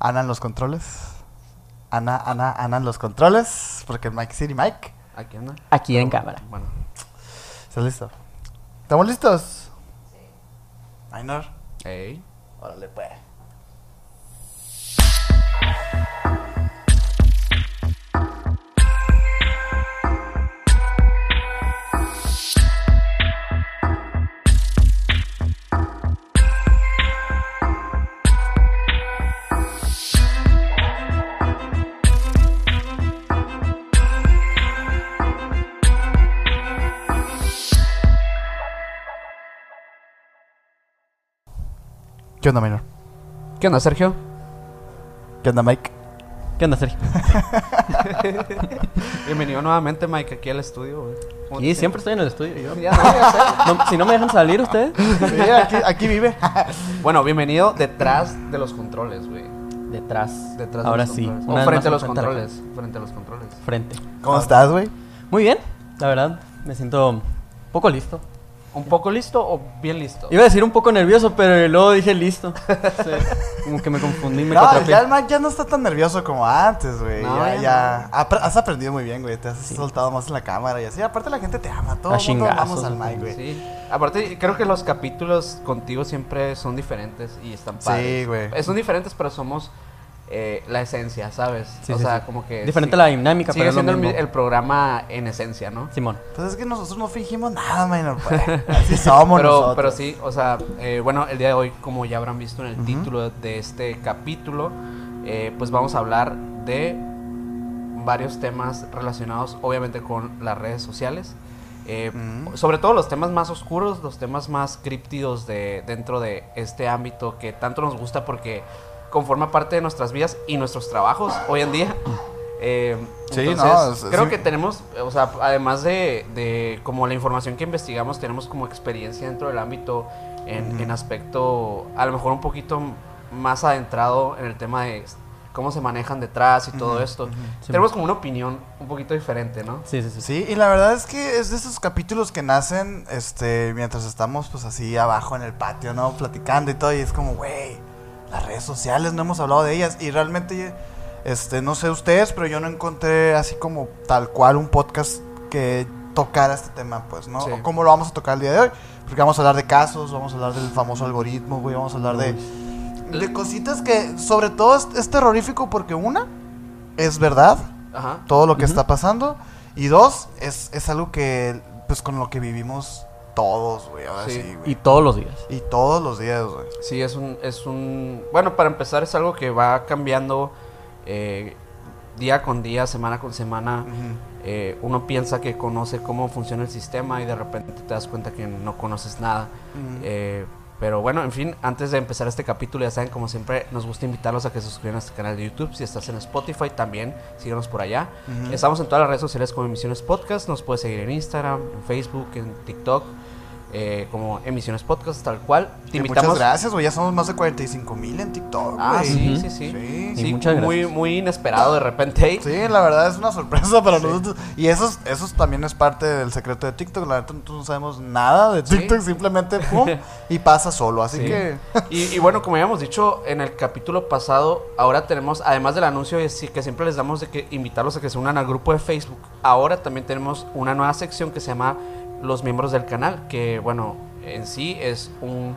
Ana en los controles. Ana, Ana, Ana en los controles. Porque Mike City Mike. Aquí anda. Aquí en cámara. Bueno. ¿Estás listo? ¿Estamos listos? Minor. Ey. Órale, pues. ¿Qué onda, Minor? ¿Qué onda, Sergio? ¿Qué onda, Mike? ¿Qué onda, Sergio? Bienvenido nuevamente, Mike, aquí al estudio, güey. ¿Cómo te Y siempre estoy en el estudio yo. sientes? Ya, no, ya sé. No, si no me dejan salir ustedes. Sí, aquí, aquí vive. Bueno, bienvenido detrás de los controles, güey. Detrás. Detrás de Ahora los sí. controles. Una O vez frente a los la controles. Frente a los controles. Frente. ¿Cómo estás, güey? Muy bien, la verdad. Me siento poco listo. ¿Un poco listo o bien listo? Iba a decir un poco nervioso, pero luego dije listo. Sí, como que me confundí, me No, ya el Mike ya no está tan nervioso como antes, güey. No, ya, ya ya. Apre- Has aprendido muy bien, güey. Te has soltado más en la cámara y así. Aparte, la gente te ama. Todo A el mundo chingazos, vamos al. Mike, güey. Sí. Aparte, creo que los capítulos contigo siempre son diferentes y están Sí, padres. güey. Eh, Son diferentes, pero somos eh, la esencia, ¿sabes? Sí, o sí, sea, sí. como que... Diferente sí. la dinámica, Sigue pero siendo el, mi- mismo. el programa en esencia, ¿no? Simón. Pues es que nosotros no fingimos nada, Minor. Pues. Así somos pero, nosotros. pero sí, o sea, eh, bueno, el día de hoy, como ya habrán visto en el título de este capítulo, eh, pues vamos a hablar de varios temas relacionados, obviamente, con las redes sociales. Eh. Sobre todo los temas más oscuros, los temas más críptidos de, dentro de este ámbito que tanto nos gusta porque conforma parte de nuestras vidas y nuestros trabajos hoy en día. Eh, Sí, entonces, no, es- creo sí. que tenemos, o sea, además de, de como la información que investigamos, tenemos como experiencia dentro del ámbito en, en aspecto, a lo mejor un poquito más adentrado en el tema de cómo se manejan detrás y todo esto. Tenemos como una opinión un poquito diferente, ¿no? Sí, sí, sí. Sí, y la verdad es que es de esos capítulos que nacen este mientras estamos pues así abajo en el patio, ¿no? Platicando y todo, y es como, güey, las redes sociales, no hemos hablado de ellas, y realmente, este, no sé ustedes, pero yo no encontré así como tal cual un podcast que tocara este tema, pues, ¿no? Sí. O ¿Cómo lo vamos a tocar el día de hoy? Porque vamos a hablar de casos, vamos a hablar del famoso algoritmo, güey, vamos a hablar de, de cositas que, sobre todo, es, es terrorífico porque una, es verdad, Ajá. todo lo que está pasando. Y dos, es, es algo que, pues, con lo que vivimos todos, güey. Ahora Sí. sí, güey. Y todos los días. Y, todos los días, güey. Sí, es un, es un... Bueno, para empezar es algo que va cambiando eh, día con día, semana con semana. Eh, uno piensa que conoce cómo funciona el sistema y de repente te das cuenta que no conoces nada. Ujú. Eh, pero bueno, en fin, antes de empezar este capítulo, ya saben, como siempre, nos gusta invitarlos a que se suscriban a este canal de YouTube. Si estás en Spotify, también síguenos por allá. Estamos en todas las redes sociales como Emisiones Podcast. Nos puedes seguir en Instagram, en Facebook, en TikTok, eh, como Emisiones Podcast, tal cual. Te invitamos. Muchas gracias, güey. Ya somos más de 45 mil en TikTok, Ah, sí, sí, sí. Sí. Sí, muchas muy, gracias. muy inesperado de repente. Sí, la verdad es una sorpresa para Sí. nosotros. Y eso, es- eso es- también es parte del secreto de TikTok. La verdad, nosotros no sabemos nada de Sí. TikTok, simplemente pum, y pasa solo. Así Sí. que. Y, y bueno, como habíamos dicho en el capítulo pasado, ahora tenemos, además del anuncio de sí- que siempre les damos de que invitarlos a que se unan al grupo de Facebook, ahora también tenemos una nueva sección que se llama Los miembros del canal, que bueno, en sí es un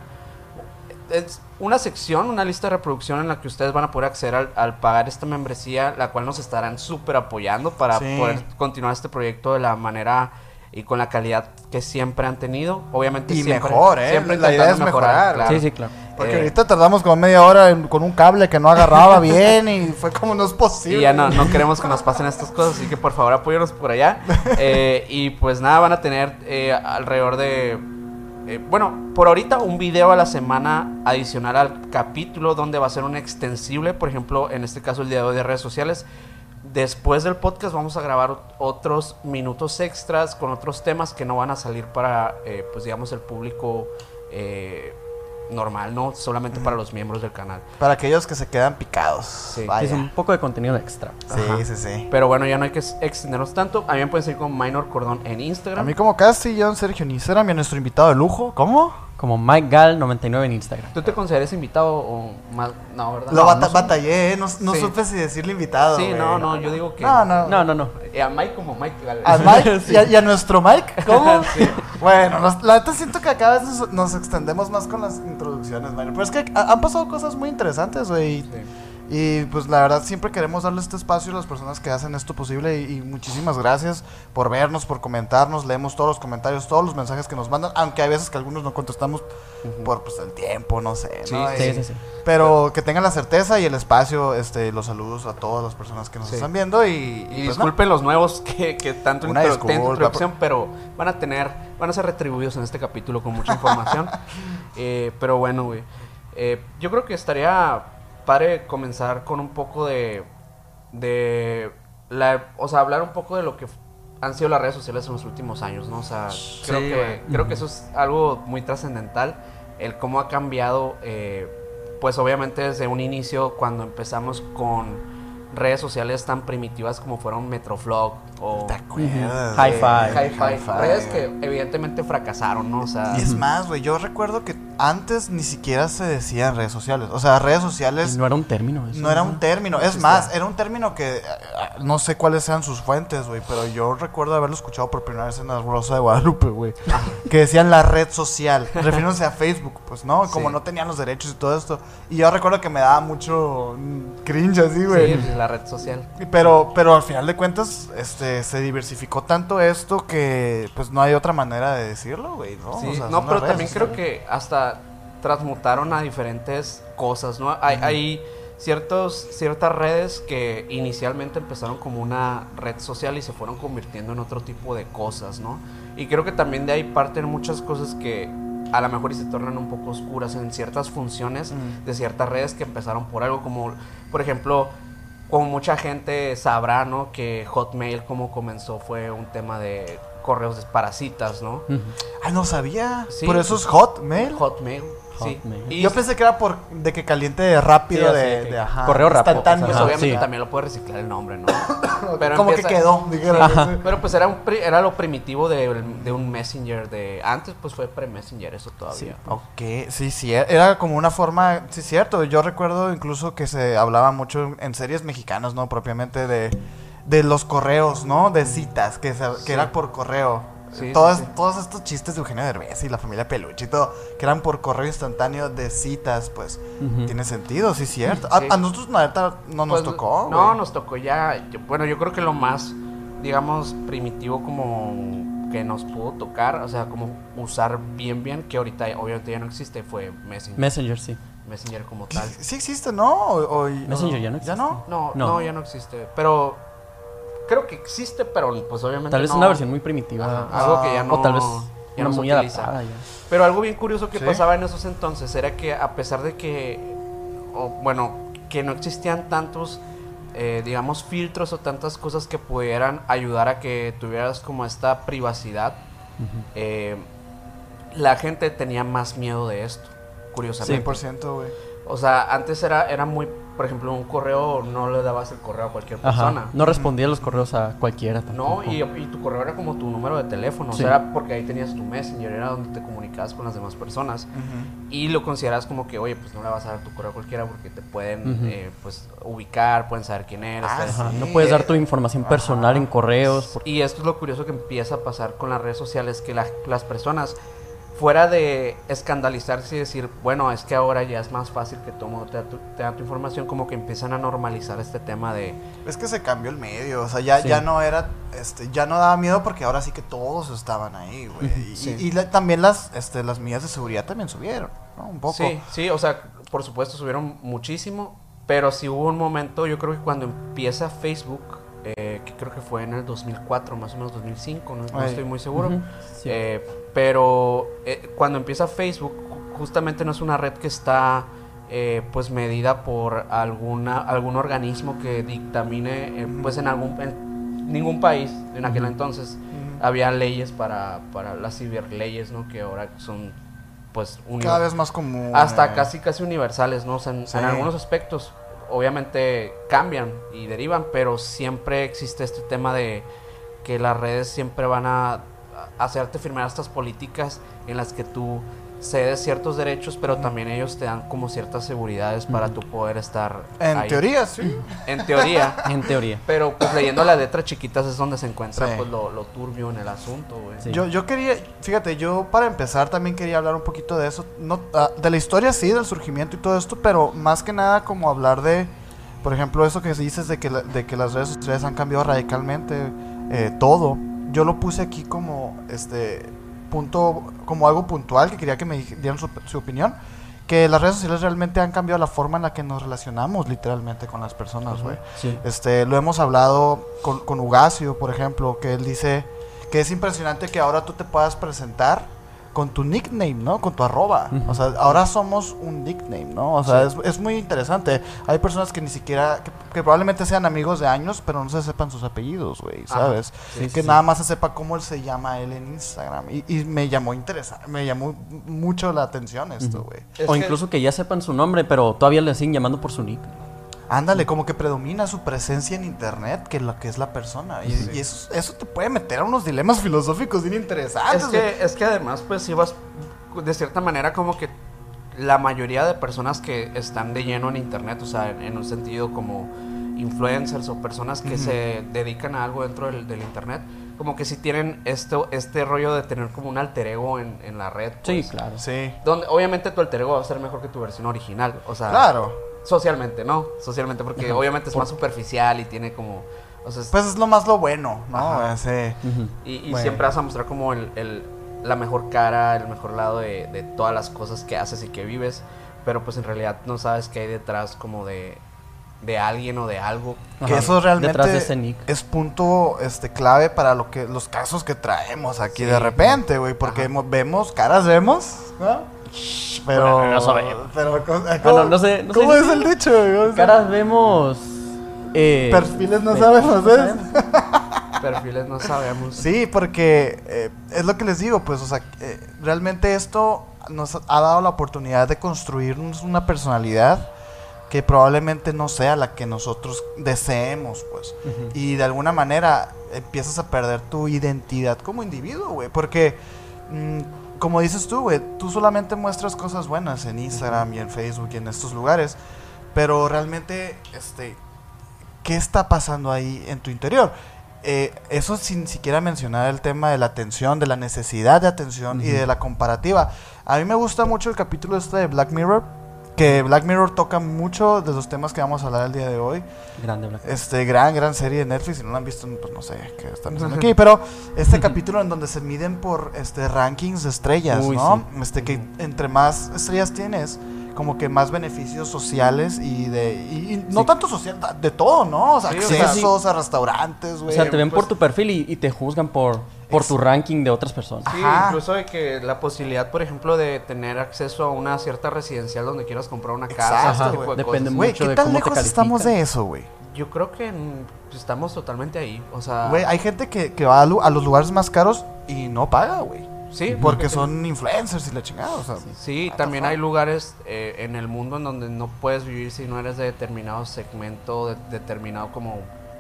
es una sección, una lista de reproducción en la que ustedes van a poder acceder al, al pagar esta membresía, la cual nos estarán súper apoyando para Sí. poder continuar este proyecto de la manera y con la calidad que siempre han tenido. Obviamente Y siempre, mejor, ¿eh? siempre La idea es mejorar. claro. Sí, sí, claro. Porque Eh, ahorita tardamos como media hora en- con un cable que no agarraba bien y fue como no es posible. Y ya no, no queremos que nos pasen estas cosas, así que por favor apóyenos por allá. Eh, y pues nada, van a tener eh, alrededor de... eh, bueno, por ahorita un video a la semana adicional al capítulo donde va a ser un extensible, por ejemplo, en este caso el día de hoy de redes sociales. Después del podcast vamos a grabar ot- otros minutos extras con otros temas que no van a salir para, eh, pues digamos, el público eh, normal, no solamente para los miembros del canal. Para aquellos que se quedan picados. Sí. Es un poco de contenido extra. Sí, Ajá. sí, sí. Pero bueno, ya no hay que extendernos tanto. A mí me pueden seguir con Minor Cordón en A Instagram. mí como Casti, John Sergio en Instagram y a nuestro invitado de lujo. ¿Cómo? Como Mike Gal 99 en Instagram. ¿Tú te consideras invitado o más? No, ¿verdad? Lo no, bata- no sé. batallé, ¿eh? no, no Sí. supe si decirle invitado. Sí, no, no, yo digo que. No, no. No, no, no. Eh, a Mike como Mike. ¿A Mike? Sí. ¿Y, a, y a nuestro Mike? ¿Cómo? Sí. Bueno, nos- la neta siento que cada vez nos, nos extendemos más con las introducciones, Mario. Pero es que ha- han pasado cosas muy interesantes, güey. y- Y pues la verdad siempre queremos darle este espacio a las personas que hacen esto posible y, y muchísimas gracias por vernos, por comentarnos, leemos todos los comentarios, todos los mensajes que nos mandan, aunque hay veces que algunos no contestamos por pues el tiempo, no sé, Sí, ¿no? Sí, Y- sí. Pero que tengan la certeza y el espacio, este, los saludos a todas las personas que nos están viendo y, y, pues, disculpen los nuevos que, que tanto Una introducción, pero van a tener, van a ser retribuidos en este capítulo con mucha información. Eh, pero bueno, güey. Eh, yo creo que estaría padre comenzar con un poco de, de la, o sea, hablar un poco de lo que han sido las redes sociales en los últimos años, ¿no? O sea, creo que creo que eso es algo muy trascendental, el cómo ha cambiado, eh, pues obviamente desde un inicio cuando empezamos con redes sociales tan primitivas como fueron Metroflog o. Hi-Fi. Hi-Fi, redes que evidentemente fracasaron, ¿no? O sea, Y es más, güey, yo recuerdo que antes ni siquiera se decían redes sociales. O sea, redes sociales Y no era un término eso. no era un término. Es más, era un término que ah, no sé cuáles sean sus fuentes, güey, pero yo recuerdo haberlo escuchado por primera vez en la Rosa de Guadalupe, güey. que decían la red social, refiriéndose a Facebook, pues, ¿no? Como Sí. no tenían los derechos y todo esto. Y yo recuerdo que me daba mucho mm, cringe así, güey. sí, la red social. Pero, pero al final de cuentas, este, se diversificó tanto esto que, pues, no hay otra manera de decirlo, güey, ¿no? Sí, O sea, no, pero también creo que hasta transmutaron a diferentes cosas, ¿no? Hay, hay ciertos, ciertas redes que inicialmente empezaron como una red social y se fueron convirtiendo en otro tipo de cosas, ¿no? Y creo que también de ahí parten muchas cosas que a lo mejor y se tornan un poco oscuras en ciertas funciones de ciertas redes que empezaron por algo como, por ejemplo, como mucha gente sabrá, ¿no? Que Hotmail como comenzó fue un tema de correos de parasitas, ¿no? Ay, no sabía. Sí. Por eso es Hotmail. Hotmail, sí. Hotmail. Y Yo pensé que era por de que caliente rápido, Sí, así de, ajá, correo rápido, instantáneo. pues Ajá, obviamente sí. también lo puede reciclar el nombre, ¿no? Pero Como empieza- que quedó, dijeron. Ajá. Pero pues era un pri- era lo primitivo de, de un messenger de antes pues fue pre-messenger eso todavía. Ok, sí, sí, e- era como una forma, sí, cierto. Yo recuerdo incluso que se hablaba mucho en series mexicanas, ¿no? Propiamente de, de los correos, ¿no? De citas, que, se- que Sí. era por correo. Sí, todos, sí, sí. todos estos chistes de Eugenio Derbez y la familia Peluche y todo, que eran por correo instantáneo de citas, pues tiene sentido, sí, cierto. A, Sí. a nosotros, neta, no nos Pues, tocó. No, nos tocó ya. yo- bueno, yo creo que lo más, digamos, primitivo como que nos pudo tocar, o sea, como usar bien, bien, que ahorita obviamente ya no existe, fue Messenger. Messenger, sí. Messenger como tal. Sí existe, ¿no? O- o- Messenger ya no ¿Ya existe. no? No, no, No. ya no existe. Pero creo que existe, pero pues obviamente Tal vez no- una versión muy primitiva. Ajá, algo que ya no. o tal vez ya no se muy utiliza. adaptada ya. Pero algo bien curioso que Sí. pasaba en esos entonces era que a pesar de que, o, bueno, que no existían tantos, eh, digamos, filtros o tantas cosas que pudieran ayudar a que tuvieras como esta privacidad, eh, la gente tenía más miedo de esto, curiosamente. 100%, güey. O sea, antes era, era muy, por ejemplo, un correo, no le dabas el correo a cualquier persona. Ajá. No respondía los correos a cualquiera No, tampoco. y, y tu correo era como tu número de teléfono, o sea, era porque ahí tenías tu messenger, era donde te comunicabas con las demás personas. Y lo consideras como que, oye, pues no le vas a dar tu correo a cualquiera porque te pueden, eh, pues, ubicar, pueden saber quién eres. Ah, Sí. No puedes dar tu información personal Ajá. en correos. porque- Y esto es lo curioso que empieza a pasar con las redes sociales, que la- las personas, fuera de escandalizarse y decir, bueno, es que ahora ya es más fácil que todo mundo te da tu, te da tu información, como que empiezan a normalizar este tema de... Es que se cambió el medio, o sea, ya, Sí. ya no era, este, ya no daba miedo porque ahora sí que todos estaban ahí, güey. Y, Sí. y la- también las, este, las medidas de seguridad también subieron, ¿no? Un poco. Sí, sí, o sea, por supuesto subieron muchísimo, pero sí hubo un momento, yo creo que cuando empieza Facebook, eh, que creo que fue en el 2004, más o menos 2005, no, no estoy muy seguro, sí. eh, pero eh, cuando empieza Facebook, ju- justamente no es una red que está eh, pues medida por alguna algún organismo que dictamine, eh, pues en algún en ningún país en aquel entonces había leyes para, para las ciberleyes, ¿no? Que ahora son pues Cada vez más común. hasta eh. casi casi universales, ¿no? O sea, en, Sí. en algunos aspectos obviamente cambian y derivan, pero siempre existe este tema de que las redes siempre van a hacerte firmar estas políticas en las que tú cedes ciertos derechos, pero también ellos te dan como ciertas seguridades para tu poder estar En ahí. teoría, sí. En teoría. En teoría. Pero pues leyendo las letras chiquitas es donde se encuentra Sí. pues lo, lo turbio en el asunto, güey. Sí. Yo, yo quería, fíjate, yo para empezar también quería hablar un poquito de eso, no, ah, de la historia sí, del surgimiento y todo esto, pero más que nada como hablar de, por ejemplo, eso que dices de que, la- de que las redes sociales han cambiado radicalmente eh, todo. Yo lo puse aquí como, este, punto, como algo puntual que quería que me dieran su, su opinión. Que las redes sociales realmente han cambiado la forma en la que nos relacionamos literalmente con las personas, güey. Sí. Este, lo hemos hablado con, con Ugacio, por ejemplo, que él dice que es impresionante que ahora tú te puedas presentar con tu nickname, ¿no? Con tu arroba. O sea, ahora somos un nickname, ¿no? O sea, es, es muy interesante. Hay personas que ni siquiera, que, que probablemente sean amigos de años, pero no se sepan sus apellidos, güey. ¿sabes? Sí, que sí, nada más se sepa cómo él se llama él en Instagram. Y, y me llamó interesante, me llamó mucho la atención esto, güey. Es o que- incluso que ya sepan su nombre, pero todavía le siguen llamando por su nick. Ándale, como que predomina su presencia en internet que lo que es la persona. Y, y eso, eso te puede meter a unos dilemas filosóficos bien interesantes. Es que, es que además, pues ibas de cierta manera como que la mayoría de personas que están de lleno en internet, o sea, en, en un sentido como influencers o personas que se dedican a algo dentro del, del internet, como que sí tienen esto, este rollo de tener como un alter ego en, en la red. Sí, pues, claro. Sí, Donde obviamente tu alter ego va a ser mejor que tu versión original, o sea, claro. Socialmente, ¿no? Socialmente, porque Ajá. obviamente es Por- más superficial y tiene como, o sea, es- Pues es lo más lo bueno, ¿no? Ajá. Ese-. Y, y Bueno. siempre vas a mostrar como el, el- la mejor cara, el mejor lado de, de todas las cosas que haces y que vives. Pero pues en realidad no sabes qué hay detrás como de, de alguien o de algo. que eso realmente Detrás de ese nick. es punto este clave para lo que los casos que traemos aquí Sí. de repente, güey, porque Ajá. mo- vemos caras vemos, ¿no? Pero Bueno, no sabemos. pero ¿cómo, Bueno, no sé- no ¿Cómo es el dicho? güey? Caras vemos. eh, Perfiles no sabemos, no ¿eh? Perfiles no sabemos. Sí, porque eh, es lo que les digo, pues, o sea, eh, realmente esto nos ha dado la oportunidad de construirnos una personalidad que probablemente no sea la que nosotros deseemos, pues. Y de alguna manera empiezas a perder tu identidad como individuo, güey, porque mm, como dices tú, güey, tú solamente muestras cosas buenas en Instagram y en Facebook y en estos lugares, pero realmente, este, ¿qué está pasando ahí en tu interior? Eh, eso sin siquiera mencionar el tema de la atención, de la necesidad de atención y de la comparativa. A mí me gusta mucho el capítulo este de Black Mirror, que Black Mirror toca mucho de los temas que vamos a hablar el día de hoy. Grande, Black. Este, gran, gran serie de Netflix. Si no la han visto, pues no sé qué están haciendo aquí. Pero este capítulo en donde se miden por este rankings de estrellas, Uy, ¿no? sí. Este, que entre más estrellas tienes, como que más beneficios sociales y de. Y, y no Sí. tanto social, de todo, ¿no? O sea, Sí, o sea, accesos a restaurantes, O güey. sea, te ven pues- por tu perfil y, y te juzgan por, por tu ranking de otras personas. Sí, Ajá. incluso de que la posibilidad, por ejemplo, de tener acceso a una cierta residencial donde quieras comprar una casa, Exacto, tipo güey. de Depende cosas. Güey, mucho ¿qué de tan cómo te lejos estamos de eso, güey? Yo creo que estamos totalmente ahí. O sea, Güey, hay gente que, que va a, lu- a los lugares más caros y no paga, güey. sí, Porque son influencers y la chingada, o sea. Sí, what the también fuck? hay lugares eh, en el mundo en donde no puedes vivir si no eres de determinado segmento, de- determinado como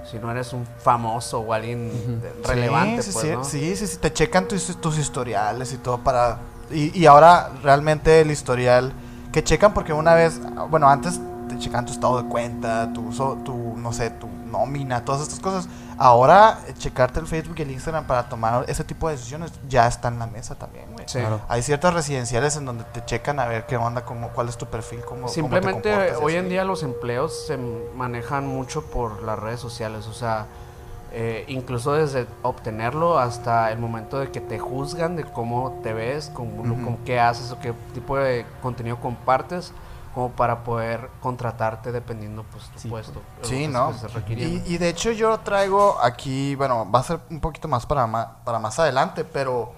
si no eres un famoso o alguien relevante, sí, sí, pues, sí, ¿no? sí, sí, sí, te checan tus, tus historiales y todo para... Y, y ahora realmente el historial que checan porque una vez, bueno, antes te checan tu estado de cuenta, tu, so- tu no sé, tu nómina, todas estas cosas. Ahora eh, checarte el Facebook y el Instagram para tomar ese tipo de decisiones ya está en la mesa también, güey. Sí. Claro. Hay ciertas residenciales en donde te checan a ver qué onda, cómo, cuál es tu perfil, cómo, cómo te Simplemente comportas y hoy en día los empleos se manejan mucho por las redes sociales, o sea, eh, incluso desde obtenerlo hasta el momento de que te juzgan de cómo te ves, con qué haces o qué tipo de contenido compartes, como para poder contratarte dependiendo pues tu Sí. puesto. Sí, ¿no? Y, y de hecho yo traigo aquí, bueno, va a ser un poquito más para, ma- para más adelante, pero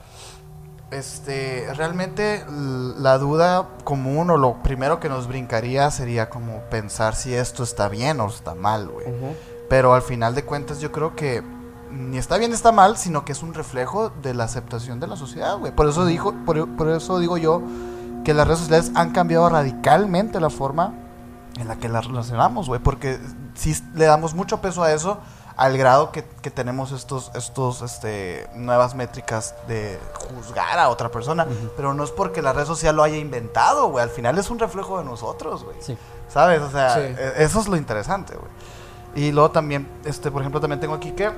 este realmente la duda común o lo primero que nos brincaría sería como pensar si esto está bien o está mal, güey. Ujú. Pero al final de cuentas yo creo que ni está bien ni está mal, sino que es un reflejo de la aceptación de la sociedad, güey. Por eso dijo, por, por eso digo yo que las redes sociales han cambiado radicalmente la forma en la que las relacionamos, güey, porque si le damos mucho peso a eso, al grado que, que tenemos estos, estos, este, nuevas métricas de juzgar a otra persona. Pero no es porque la red social lo haya inventado, güey. Al final es un reflejo de nosotros, güey. Sí. ¿Sabes? O sea, Sí. e- eso es lo interesante, güey. Y luego también, este, por ejemplo, también tengo aquí que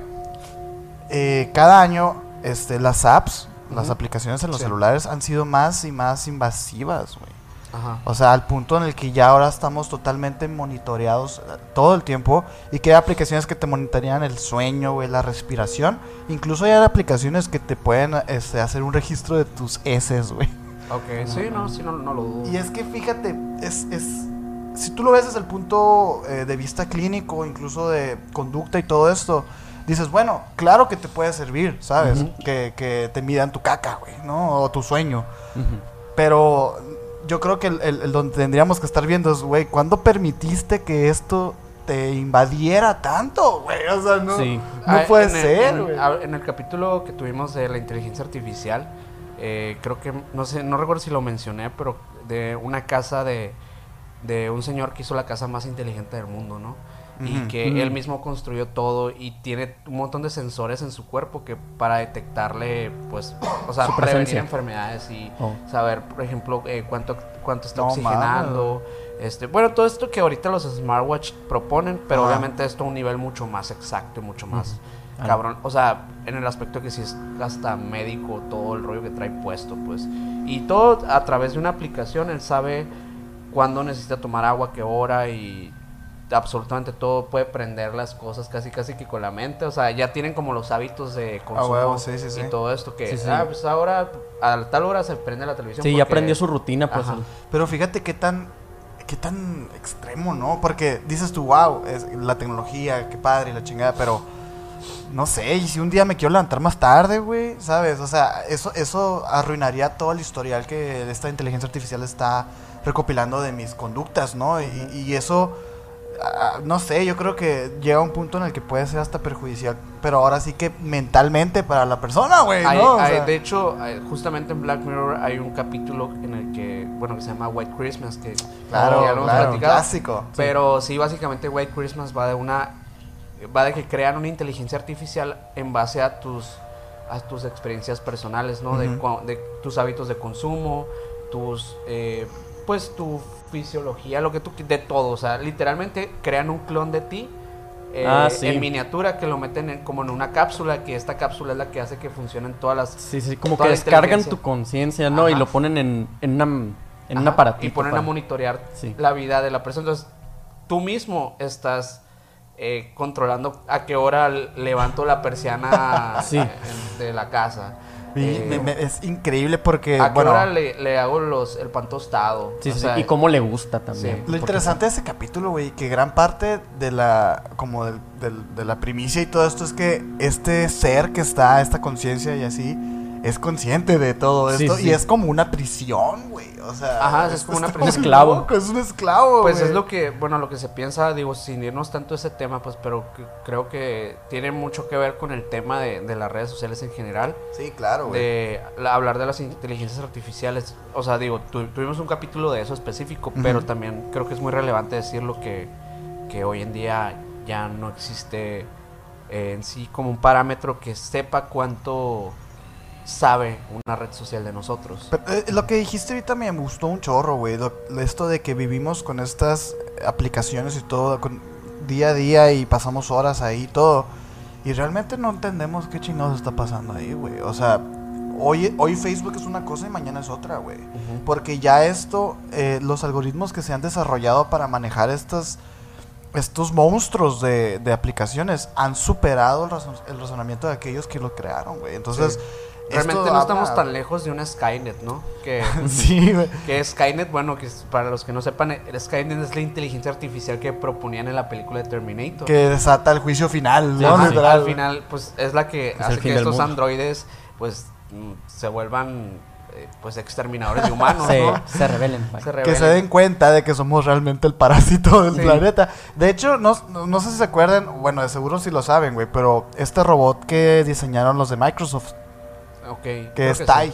eh, cada año, este, las apps, las aplicaciones en los Sí. celulares han sido más y más invasivas, güey. Ajá. O sea, al punto en el que ya ahora estamos totalmente monitoreados eh, todo el tiempo y que hay aplicaciones que te monitorean el sueño, güey, la respiración. Incluso hay aplicaciones que te pueden este, hacer un registro de tus heces, güey. Ok, sí, no, sí, no, no lo dudo. Y es que fíjate, es, es si tú lo ves desde el punto eh, de vista clínico, incluso de conducta y todo esto, dices, bueno, claro que te puede servir, ¿sabes? Que, que te midan tu caca, güey, ¿no? O tu sueño. Pero yo creo que el, el- el donde tendríamos que estar viendo es, güey, ¿cuándo permitiste que esto te invadiera tanto, güey? O sea, no, Sí. no Ah, puede en el- ser, en, güey. a- en el capítulo que tuvimos de la inteligencia artificial, eh, creo que, no sé, no recuerdo si lo mencioné, pero de una casa de, de un señor que hizo la casa más inteligente del mundo, ¿no? Y que él mismo construyó todo y tiene un montón de sensores en su cuerpo que para detectarle, pues, o sea, prevenir enfermedades y Oh. saber, por ejemplo, eh, cuánto, cuánto está No oxigenando. Este, bueno, todo esto que ahorita los smartwatch proponen, pero obviamente esto a un nivel mucho más exacto y mucho más Ah. cabrón. O sea, en el aspecto que si es hasta médico, todo el rollo que trae puesto, pues. Y todo a través de una aplicación, él sabe cuándo necesita tomar agua, qué hora y absolutamente todo puede prender las cosas casi casi que con la mente. O sea, ya tienen como los hábitos de consumo sí, sí, sí. y todo esto que, Sí, sí. ah, pues ahora a tal hora se prende la televisión. Sí, ya porque- aprendió su rutina, pues. El- Pero fíjate qué tan, qué tan extremo, ¿no? Porque dices tú, wow, es la tecnología, qué padre y la chingada, pero no sé, y si un día me quiero levantar más tarde, güey, ¿sabes? O sea, eso, eso arruinaría todo el historial que esta inteligencia artificial está recopilando de mis conductas, ¿no? Y, y eso, ah, no sé, yo creo que llega un punto en el que puede ser hasta perjudicial, pero ahora sí que mentalmente para la persona, güey, ¿no? O hay- sea, de hecho, justamente en Black Mirror hay un capítulo en el que, bueno, que se llama White Christmas, que claro, ya lo hemos claro, platicado. clásico. Pero sí, básicamente White Christmas va de una va de que crean una inteligencia artificial en base a tus a tus experiencias personales, ¿no? de, de tus hábitos de consumo, tus eh, pues tu fisiología, lo que tú de todo, o sea, literalmente crean un clon de ti eh, Ah, sí. en miniatura que lo meten en- como en una cápsula, que esta cápsula es la que hace que funcionen todas las Sí, sí, como que descargan tu conciencia, ¿no? Y lo ponen en, en, una, en un aparatito. Y ponen para- a monitorear Sí. la vida de la persona. Entonces, tú mismo estás eh, controlando a qué hora levanto la persiana Sí. eh, de la casa. Y Eh, me- me- es increíble porque, a qué bueno, hora le, le hago los, el pan tostado. Sí, O sí, sea, y cómo le gusta también. Sí. lo interesante de ese capítulo, güey, que gran parte de la, como del- del- de la primicia y todo esto es que este ser que está, esta conciencia y así, es consciente de todo esto sí. y es como una prisión, güey, o sea, Ajá, es como una prisión. esclavo. loco, es un esclavo, Pues güey. es lo que, bueno, lo que se piensa, digo, sin irnos tanto a ese tema, pues, pero que- creo que tiene mucho que ver con el tema de, de las redes sociales en general. Sí, claro, güey. de la- hablar de las inteligencias artificiales. O sea, digo, tu- tuvimos un capítulo de eso específico, pero también creo que es muy relevante decirlo que, que hoy en día ya no existe eh, en sí como un parámetro que sepa cuánto sabe una red social de nosotros. Pero, eh, lo que dijiste ahorita me gustó un chorro, güey. Esto de que vivimos con estas aplicaciones y todo, con, día a día y pasamos horas ahí y todo. Y realmente no entendemos qué chingados está pasando ahí, güey. O sea, hoy, hoy Facebook es una cosa y mañana es otra, güey. Porque ya esto, eh, los algoritmos que se han desarrollado para manejar estas, estos monstruos de, de aplicaciones han superado el, razon- el razonamiento de aquellos que lo crearon, güey. Entonces, Sí. Esto Realmente no habla- estamos tan lejos de una Skynet, ¿no? Que, sí, güey. que Skynet, bueno, que para los que no sepan, el Skynet es la inteligencia artificial que proponían en la película de Terminator. que desata el juicio final, ¿no? Ajá, al final, pues es la que hace que estos mundo. androides, pues, mm, se vuelvan, eh, pues, exterminadores de humanos, se, ¿no? se rebelen. Se que se den cuenta de que somos realmente el parásito del Sí. planeta. De hecho, no, no, no sé si se acuerdan, bueno, de seguro sí lo saben, güey, pero este robot que diseñaron los de Microsoft, Ok, que creo es sí. Tai,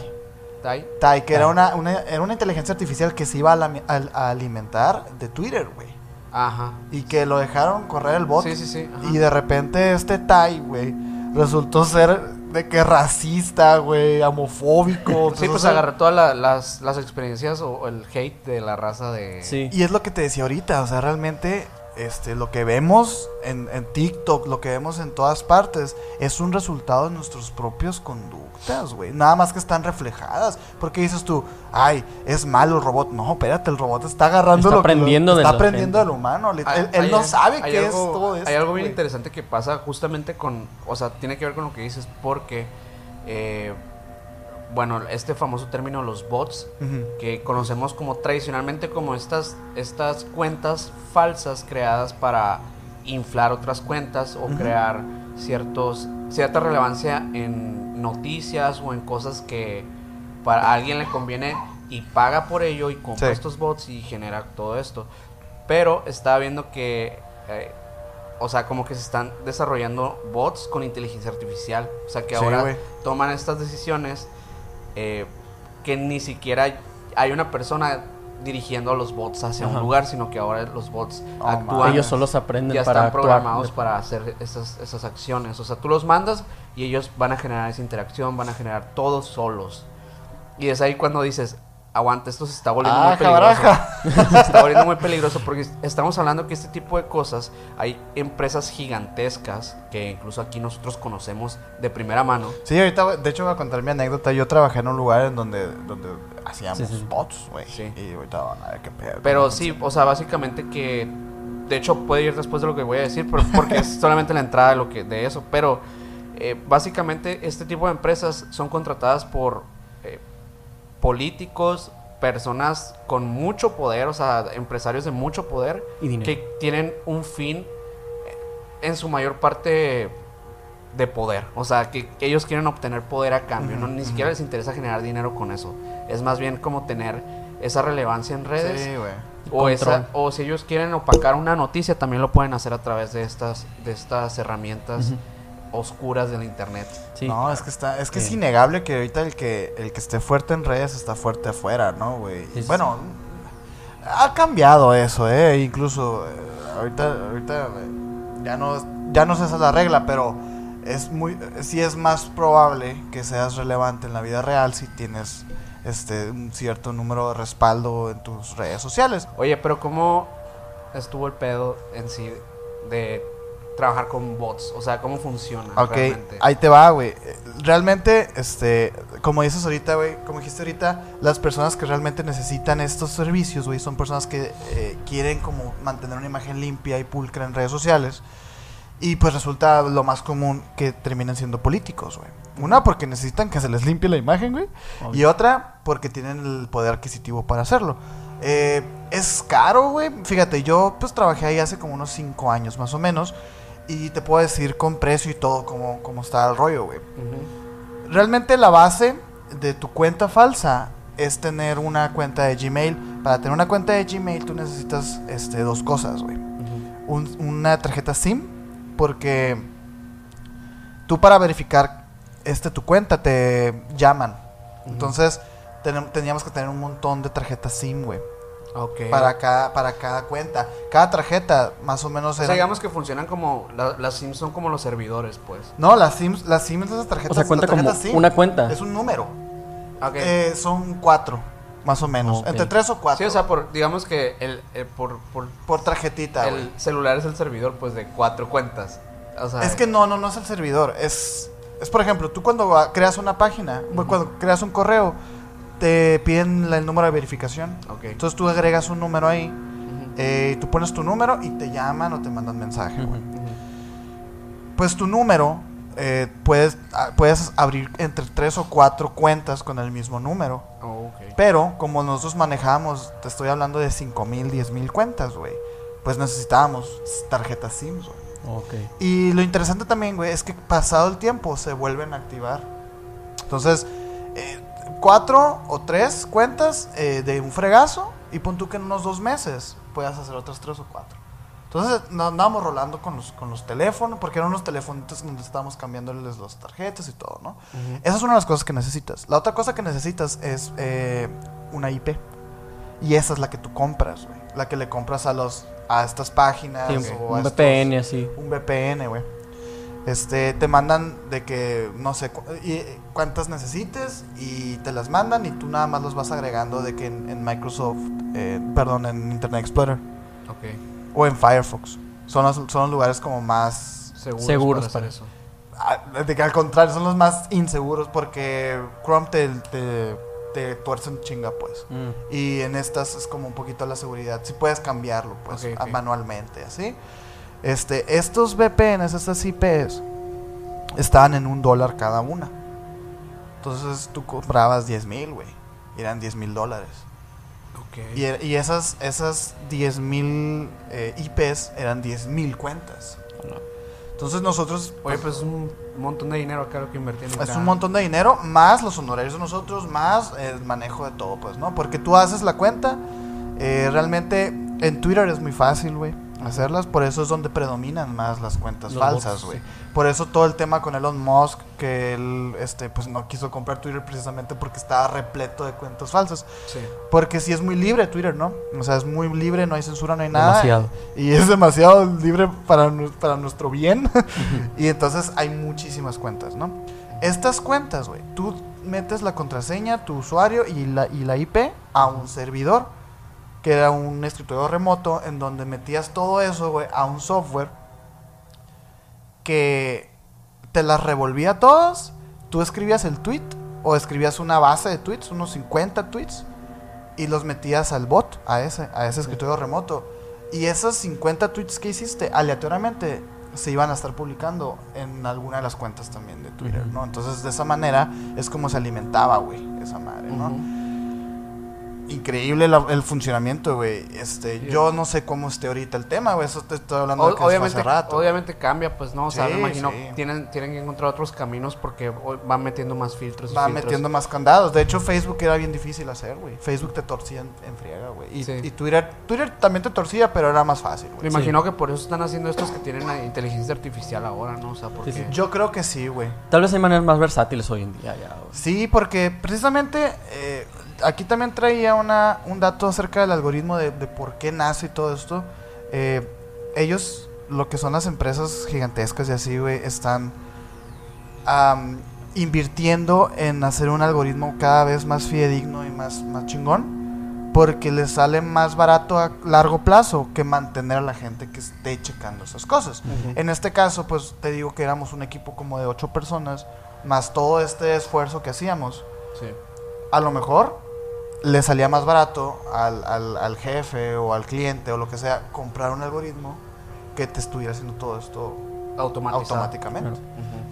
Tai. Tai, que era una, una, era una inteligencia artificial que se iba a, lami- al- a alimentar de Twitter, güey. Ajá. Y que lo dejaron correr el bot. Sí, sí, sí. ajá. Y de repente este Tai, güey, resultó ser de que racista, güey, homofóbico. Sí, pues o sea, agarré todas la- las, las experiencias o, o el hate de la raza de... Sí. Y es lo que te decía ahorita, o sea, realmente este, lo que vemos en, en TikTok, lo que vemos en todas partes, es un resultado de nuestras propias conductas, güey. Nada más que están reflejadas. Porque dices tú, ay, es malo el robot. No, espérate, el robot está agarrando Está lo que lo- aprendiendo de Está aprendiendo gente. del humano. Hay- Él, él hay- no sabe qué es todo esto. Hay algo bien interesante que pasa justamente con, o sea, tiene que ver con lo que dices porque, eh, bueno, este famoso término, los bots, que conocemos como tradicionalmente como estas, estas cuentas falsas creadas para inflar otras cuentas o crear ciertos, cierta relevancia en noticias o en cosas que para alguien le conviene y paga por ello y compra Sí. estos bots y genera todo esto. Pero estaba viendo que, eh, o sea, como que se están desarrollando bots con inteligencia artificial. O sea, que Sí, ahora toman estas decisiones eh, que ni siquiera hay una persona dirigiendo a los bots hacia un lugar, sino que ahora los bots Oh, actúan. Ellos solos aprenden ya para están actuar. programados para hacer esas, esas acciones. O sea, tú los mandas y ellos van a generar esa interacción, van a generar todos solos. Y es ahí cuando dices, aguanta, esto se está volviendo muy Aja, peligroso. baraja. Se está volviendo muy peligroso porque estamos hablando que este tipo de cosas, hay empresas gigantescas que incluso aquí nosotros conocemos de primera mano. Sí, ahorita, de hecho, voy a contar mi anécdota. Yo trabajé en un lugar en donde, donde hacíamos Sí, sí, sí. bots, güey. Sí. Y ahorita van a ver qué pedo. Pero sí, o sea, básicamente que de hecho puede ir después de lo que voy a decir, pero- porque es solamente la entrada de lo que de eso, pero eh, básicamente este tipo de empresas son contratadas por políticos, personas con mucho poder, o sea, empresarios de mucho poder Y que tienen un fin en su mayor parte de poder, o sea, que, que ellos quieren obtener poder a cambio, no ni siquiera les interesa generar dinero con eso. Es más bien como tener esa relevancia en redes Sí, güey. o, esa- o si ellos quieren opacar una noticia, también lo pueden hacer a través de estas, de estas herramientas. Oscuras del internet. Sí. No, es que está, es que es innegable que ahorita el que el que esté fuerte en redes está fuerte afuera, ¿no, güey? Sí, Bueno, ha cambiado eso, eh, incluso eh, ahorita ahorita eh, ya no ya no sé esa es la regla, pero es muy sí es más probable que seas relevante en la vida real si tienes este un cierto número de respaldo en tus redes sociales. Oye, pero ¿cómo estuvo el pedo en sí de trabajar con bots? O sea, ¿cómo funciona Ok, realmente? ahí te va, güey. Realmente, este, como dices ahorita, güey, como dijiste ahorita, las personas que realmente necesitan estos servicios, güey, son personas que eh, quieren como mantener una imagen limpia y pulcra en redes sociales. Y pues resulta lo más común que terminan siendo políticos, güey. Una porque necesitan que se les limpie la imagen, güey. Obvio. Y otra porque tienen el poder adquisitivo para hacerlo. Eh, es caro, güey. Fíjate, yo pues trabajé ahí hace como unos 5 años más o menos. Y te puedo decir con precio y todo cómo, cómo está el rollo, güey. Realmente la base de tu cuenta falsa es tener una cuenta de Gmail. Para tener una cuenta de Gmail tú necesitas este, dos cosas, güey. Un- una tarjeta SIM, porque tú para verificar este tu cuenta te llaman. Entonces teníamos que tener un montón de tarjetas SIM, güey. Ok. Para cada, para cada cuenta. Cada tarjeta más o menos O sea, digamos que funcionan como, la- las sims son como los servidores, pues. No, las SIMs, las SIMs de esas tarjetas. O sea, cuenta como SIM una cuenta. Es un número. Ok. Eh, son cuatro, más o menos. Entre tres o cuatro. sí, o sea, por, digamos que el, el- por, por por tarjetita, el celular es el servidor, pues, de cuatro cuentas. O sea, Es que no, no, no es el servidor. Es, es por ejemplo, tú cuando creas una página, Ujú. cuando creas un correo, te piden la- el número de verificación. Ok. Entonces tú agregas un número ahí, eh, tú pones tu número y te llaman o te mandan mensaje. güey. Pues tu número, eh, puedes, ah, puedes abrir entre tres o cuatro cuentas con el mismo número. Oh, ok. Pero como nosotros manejamos, te estoy hablando de 5 mil, 10 mil cuentas, güey. Pues necesitábamos tarjetas SIM, güey. Ok. Y lo interesante también, güey, es que pasado el tiempo se vuelven a activar. Entonces, eh, cuatro o tres cuentas eh, de un fregazo y pon tú que en unos dos meses puedas hacer otras tres o cuatro. Entonces no andábamos rolando con los, con los teléfonos, porque eran unos telefonitos donde estábamos cambiándoles las tarjetas y todo, ¿no? Esa es una de las cosas que necesitas. La otra cosa que necesitas es eh, una IP. Y esa es la que tú compras, güey. La que le compras a los a estas páginas Sí, o a un estos- VPN así. un VPN, güey. Este, te mandan de que no sé cu- y- cuántas necesites y te las mandan y tú nada más los vas agregando de que en, en Microsoft, eh, perdón, en Internet Explorer Ok. o en Firefox. Son los, son los lugares como más Seguros, Seguros para eso. Ah, De que al contrario, son los más inseguros porque Chrome te, te, te tuerce un chinga, pues. Mm. Y en estas es como un poquito la seguridad. Si puedes cambiarlo, pues, manualmente, así. Este, estos VPNs, estas IPs, estaban en un dólar cada una. Entonces tú comprabas 10 mil, güey. Eran 10 mil dólares. Ok. Y, er- y esas, esas 10 mil eh, IPs eran 10 mil cuentas. Entonces nosotros... Oye, pues, pues es un montón de dinero acá lo que invertí en es cada- un montón de dinero, más los honorarios de nosotros, más el manejo de todo, pues, ¿no? Porque tú haces la cuenta, eh, realmente en Twitter es muy fácil, güey, hacerlas, por eso es donde predominan más las cuentas Los falsas, güey. Por eso todo el tema con Elon Musk, que él, este, pues no quiso comprar Twitter precisamente porque estaba repleto de cuentas falsas. Sí. Porque sí es muy libre Twitter, ¿no? O sea, es muy libre, no hay censura, no hay nada. Demasiado. Y es demasiado libre para, para nuestro bien. y entonces hay muchísimas cuentas, ¿no? Estas cuentas, güey, tú metes la contraseña, tu usuario y la, y la IP a un servidor, que era un escritorio remoto, en donde metías todo eso, güey, a un software que te las revolvía todas. Tú escribías el tweet o escribías una base de tweets, unos 50 tweets, y los metías al bot, a ese, a ese escritorio remoto. Y esos 50 tweets que hiciste aleatoriamente se iban a estar publicando en alguna de las cuentas también de Twitter. ¿no? Entonces de esa manera es como se alimentaba, güey, esa madre, ¿no? Increíble la- el funcionamiento, güey. Este, Sí. yo no sé cómo esté ahorita el tema, güey. Eso te estoy hablando de O- que fue obviamente, hace rato. obviamente cambia, pues no, o sea, Sí, me imagino sí. tienen, tienen que encontrar otros caminos porque van metiendo más filtros. y Va filtros. metiendo más candados. De hecho, Facebook era bien difícil hacer, güey. Facebook te torcía en, en friega, güey. Y, Sí. y Twitter, Twitter también te torcía, pero era más fácil, Me güey. imagino que por eso están haciendo estos que tienen la inteligencia artificial ahora, ¿no? O sea, porque... sí. Yo creo que sí, güey. Tal vez hay maneras más versátiles hoy en día ya. Sí, porque precisamente eh, aquí también traía una, un dato acerca del algoritmo de, de por qué nace y todo esto. Eh, ellos, lo que son las empresas gigantescas y así, güey, están am, invirtiendo en hacer un algoritmo cada vez más fidedigno y más, más chingón. Porque les sale más barato a largo plazo que mantener a la gente que esté checando esas cosas. Ujú. En este caso, pues te digo que éramos un equipo como de ocho personas, más todo este esfuerzo que hacíamos. Sí. A lo mejor le salía más barato al, al- jefe o al cliente o lo que sea comprar un algoritmo que te estuviera haciendo todo esto Automatizado. automáticamente.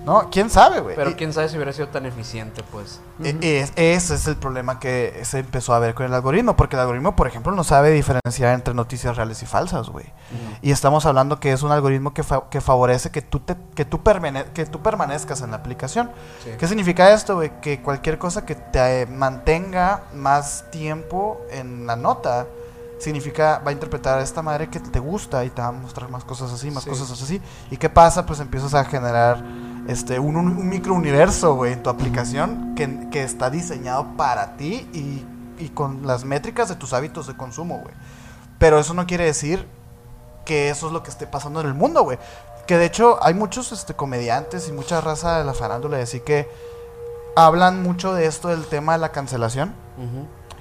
¿No? ¿Quién sabe, güey? Pero Y- quién sabe si hubiera sido tan eficiente, pues. e- es- ese es el problema que se empezó a ver con el algoritmo, porque el algoritmo, por ejemplo, no sabe diferenciar entre noticias reales y falsas, güey. Y estamos hablando que es un algoritmo que, fa- que favorece que tú, te, que, tú permane- que tú permanezcas en la aplicación. Sí. ¿Qué significa esto, güey? Que cualquier cosa que te eh, mantenga más tiempo en la nota significa, va a interpretar a esta madre que te gusta y te va a mostrar más cosas así, más Sí. cosas así. ¿Y qué pasa? Pues empiezas a generar este, un, un, un microuniverso, güey, en tu aplicación que, que está diseñado para ti y, y con las métricas de tus hábitos de consumo, güey. Pero eso no quiere decir que eso es lo que esté pasando en el mundo, güey. Que de hecho hay muchos este, comediantes y mucha raza de la farándula y así que hablan mucho de esto del tema de la cancelación.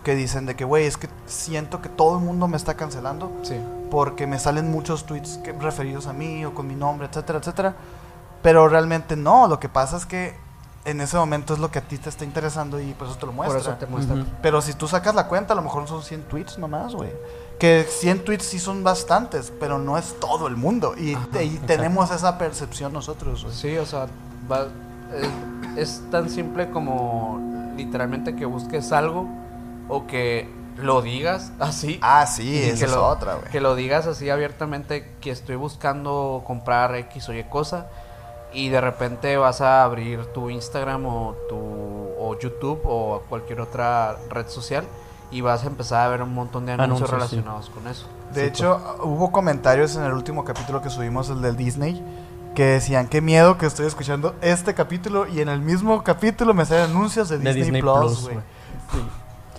Que dicen de que, güey, es que siento que todo el mundo me está cancelando Sí. porque me salen muchos tweets que- referidos a mí o con mi nombre, etcétera, etcétera. Pero realmente no, lo que pasa es que en ese momento es lo que a ti te está interesando y pues eso te lo Por muestra. eso te muestra. Ujú. Pero si tú sacas la cuenta, a lo mejor son 100 tweets nomás, güey. Que 100 tweets sí son bastantes, pero no es todo el mundo. Y, Ajá, y tenemos esa percepción nosotros, güey. Sí, o sea, va- es, es tan simple como literalmente que busques algo o que lo digas así. Ah, sí, esa que es lo- otra, güey. Que lo digas así abiertamente que estoy buscando comprar X o Y cosa y de repente vas a abrir tu Instagram o tu o YouTube o cualquier otra red social y vas a empezar a ver un montón de anuncios, Anuncios, sí. relacionados con eso. De Sí, hecho, hubo comentarios en el último capítulo que subimos, el del Disney, que decían, qué miedo que estoy escuchando este capítulo y en el mismo capítulo me salen anuncios de De Disney, Disney Plus, güey. Sí.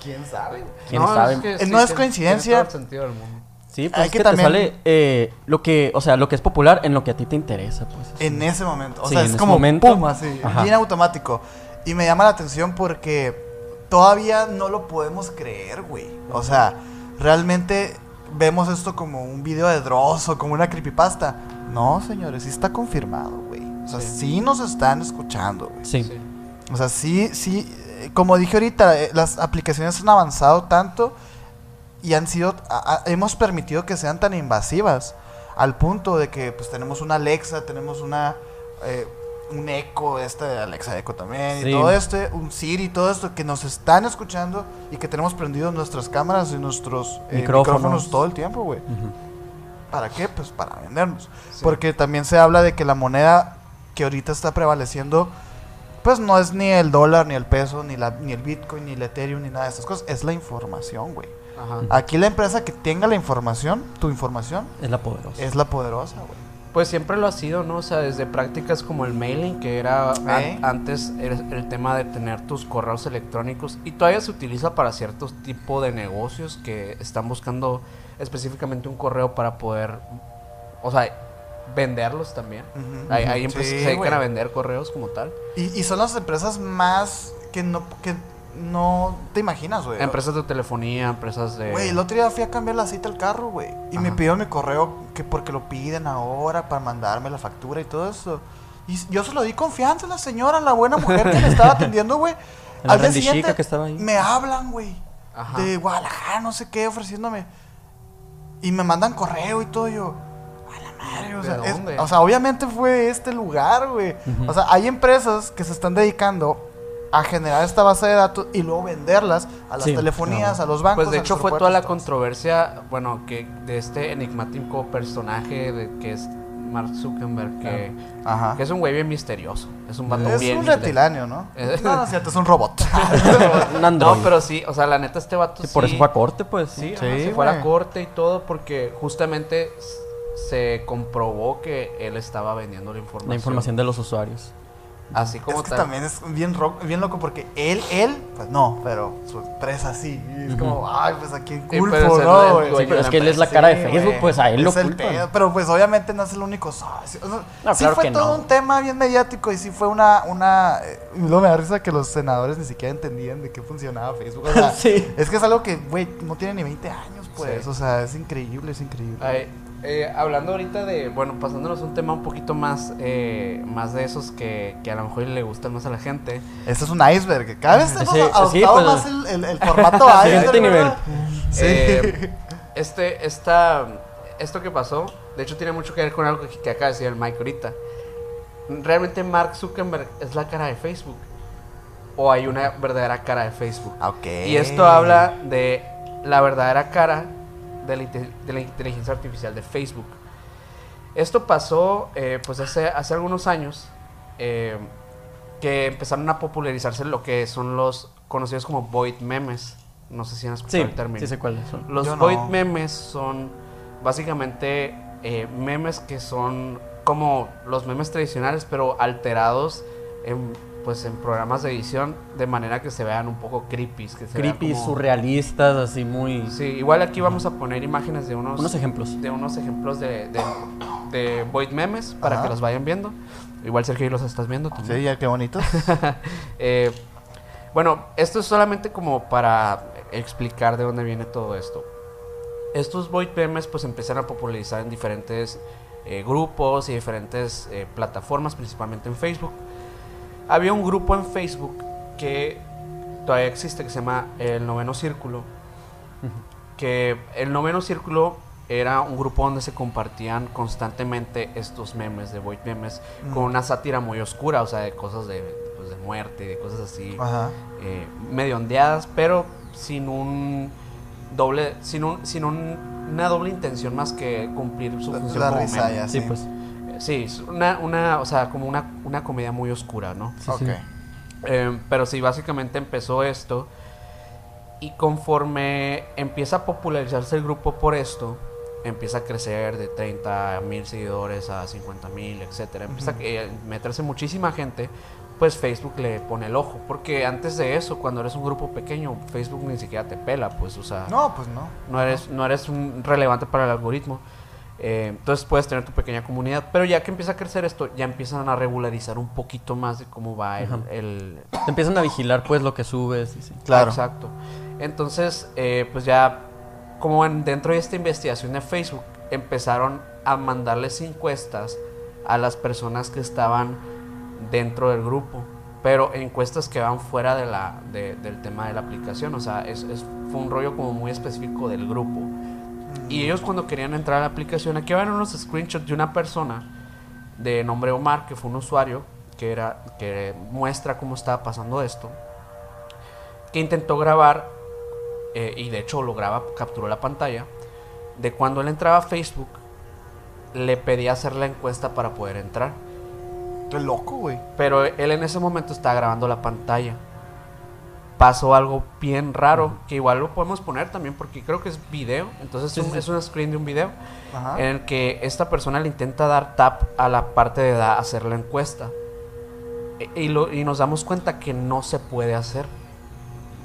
¿Quién sabe? ¿Quién sabe? que Eh, no es tiene- coincidencia. tiene todo el sentido del mundo. Sí, pues Hay es que que, también- te sale eh, lo que, o sea, lo que es popular en lo que a ti te interesa, pues. En ese momento. O Sí, sea, en es ese como momento. pum, así, Ajá. bien automático. Y me llama la atención porque todavía no lo podemos creer, güey. O sea, realmente vemos esto como un video de Dross o como una creepypasta. No, señores, sí está confirmado, güey. O sea, sí, nos están escuchando, güey. Sí. Sí. O sea, sí, sí, como dije ahorita, eh, las aplicaciones han avanzado tanto y han sido, a- a- hemos permitido que sean tan invasivas al punto de que pues tenemos una Alexa, tenemos una, eh, un Echo, este de Alexa Echo también, y todo este, un Siri, todo esto que nos están escuchando y que tenemos prendidos nuestras cámaras y nuestros eh, Micrófonos. micrófonos todo el tiempo, güey. ¿Para qué? Pues para vendernos. Sí. Porque también se habla de que la moneda que ahorita está prevaleciendo, pues no es ni el dólar, ni el peso, ni, la, ni el Bitcoin, ni el Ethereum, ni nada de estas cosas. Es la información, güey. Ajá. Aquí la empresa que tenga la información, tu información, Es la poderosa. es la poderosa, güey. Pues siempre lo ha sido, ¿no? O sea, desde prácticas como el mailing, que era an- ¿Eh? antes el, el tema de tener tus correos electrónicos y todavía se utiliza para ciertos tipos de negocios que están buscando específicamente un correo para poder, o sea, venderlos también. Hay, hay empresas Sí, que se dedican a vender correos como tal. Y, y son las empresas más que no, que no te imaginas, güey. Empresas de telefonía, empresas de... Güey, el otro día fui a cambiar la cita al carro, güey. Y me pidió mi correo que porque lo piden ahora para mandarme la factura y todo eso. Y yo se lo di confianza a la señora, la buena mujer que me estaba atendiendo, güey. Al día siguiente que estaba ahí. me hablan, güey. Ajá. De Guadalajara, no sé qué, ofreciéndome. Y me mandan correo y todo. yo, a madre, o ¿De sea, es- dónde? o sea, obviamente fue este lugar, güey. O sea, hay empresas que se están dedicando a generar esta base de datos y luego venderlas a las Sí, telefonías, claro. a los bancos. Pues de hecho fue toda la controversia, bueno, que de este enigmático personaje de que es Mark Zuckerberg, que, Ajá. que es un güey bien misterioso, es un vato Es bien un misterioso. reptiláneo, ¿no? No, no es cierto, es un robot. Un androide. No, pero sí, o sea, la neta este vato Sí, sí, por eso fue a corte, pues. sí, Sí, ajá, se fue a la corte y todo porque justamente se comprobó que él estaba vendiendo la información. La información de los usuarios. Así como es que tal. también es bien, ro- bien loco porque él, él, pues no, pero su empresa sí. Y es como, ay, pues a quién culpo, pero es el- ¿no, Sí, pero es que él es la Sí, cara de. Facebook, pues a él lo Es culpan. pedo, pero pues obviamente no es el único socio. O sea, No, sí claro fue que todo no. un tema bien mediático y sí fue una, una, eh, y luego me da risa que los senadores ni siquiera entendían de qué funcionaba Facebook. O sea, Sí. es que es algo que, güey, no tiene ni 20 años, pues. Sí. O sea, es increíble, es increíble. Ay, eh, hablando ahorita de, bueno, pasándonos un tema un poquito más, eh, más de esos que, que a lo mejor le gustan más a la gente. Este es un iceberg. Cada vez hemos Sí, pues, más el, el- el formato iceberg. nivel. Sí. Eh, este, esta, esto que pasó, de hecho tiene mucho que ver con algo que, que acaba de decir el Mike ahorita. ¿Realmente Mark Zuckerberg es la cara de Facebook? ¿O hay una verdadera cara de Facebook? Ok. Y esto habla de la verdadera cara de la, inte- de la inteligencia artificial de Facebook. Esto pasó eh, pues hace, hace algunos años eh, que empezaron a popularizarse lo que son los conocidos como void memes. No sé si han escuchado Sí, el término. sí sé cuáles son. Los Yo no. void memes son básicamente eh, memes que son como los memes tradicionales, pero alterados en, pues, en programas de edición de manera que se vean un poco creepy. Que se vean Creepy, como- surrealistas, así muy... Sí, igual aquí vamos a poner imágenes de unos, Unos ejemplos. de unos ejemplos de, de, de void memes para Ajá. que los vayan viendo. Igual Sergio los estás viendo también. Sí, ya qué bonito. Eh, bueno, esto es solamente como para explicar de dónde viene todo esto. Estos void memes pues empezaron a popularizar en diferentes eh, grupos y diferentes eh, plataformas, principalmente en Facebook. Había un grupo en Facebook que todavía existe que se llama El Noveno Círculo. Que el Noveno Círculo era un grupo donde se compartían constantemente estos memes de void memes con Mm. una sátira muy oscura, o sea, de cosas de, pues, de muerte, de cosas así, Ajá. eh, medio ondeadas, pero sin un doble, sin un, sin un- una doble intención más que cumplir su La, función la como risa meme. ya, Sí, sí. pues. Sí, es una, una, o sea, como una, una comedia muy oscura, ¿no? Sí, ok. sí. Eh, pero sí, básicamente empezó esto. Y conforme empieza a popularizarse el grupo por esto, empieza a crecer de 30 mil seguidores a 50 mil, etcétera. Empieza a eh, meterse muchísima gente pues Facebook le pone el ojo. Porque antes de eso, cuando eres un grupo pequeño, Facebook ni siquiera te pela, pues, o sea, No, pues no. no eres, no eres un relevante para el algoritmo. Eh, entonces puedes tener tu pequeña comunidad. Pero ya que empieza a crecer esto, ya empiezan a regularizar un poquito más de cómo va el, el- Te empiezan a vigilar, pues, lo que subes. Y sí. Claro. Exacto. Entonces, eh, pues ya, como en- dentro de esta investigación de Facebook, empezaron a mandarles encuestas a las personas que estaban dentro del grupo. Pero encuestas que van fuera de la, de- del tema de la aplicación. O sea, es, es- fue un rollo como muy específico del grupo. Y ellos cuando querían entrar a la aplicación, aquí van unos screenshots de una persona de nombre Omar, que fue un usuario que, era, que muestra cómo estaba pasando esto, que intentó grabar, eh, y de hecho lo graba, capturó la pantalla, de cuando él entraba a Facebook, le pedía hacer la encuesta para poder entrar. Qué loco, güey. Pero él en ese momento estaba grabando la pantalla. Pasó algo bien raro, que igual lo podemos poner también porque creo que es video. Entonces Sí, un, sí. es un screen de un video Ajá. en el que esta persona le intenta dar tap a la parte de hacer la encuesta. E- Y, lo- y nos damos cuenta que no se puede hacer.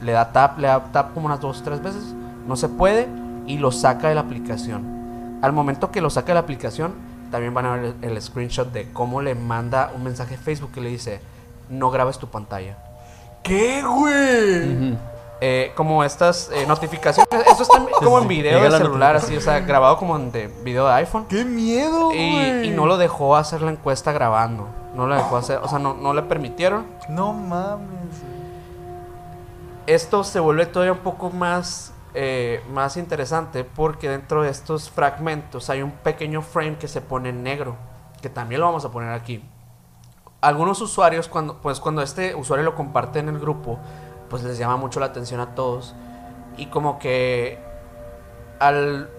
Le da tap, le da tap como unas dos, tres veces. No se puede y lo saca de la aplicación. Al momento que lo saca de la aplicación, también van a ver el, el screenshot de cómo le manda un mensaje a Facebook que le dice, no grabes tu pantalla. ¿Qué, güey? Eh, como estas eh, notificaciones, eso está como en video de la celular, así, o sea, grabado como en de video de iPhone. ¡Qué miedo, Y, güey! y no lo dejó hacer la encuesta grabando. No lo dejó hacer, o sea, no, no le permitieron. No mames. Esto se vuelve todavía un poco más, eh, más interesante porque dentro de estos fragmentos hay un pequeño frame que se pone en negro, que también lo vamos a poner aquí. Algunos usuarios, cuando, pues cuando este usuario lo comparte en el grupo, pues les llama mucho la atención a todos. Y como que al,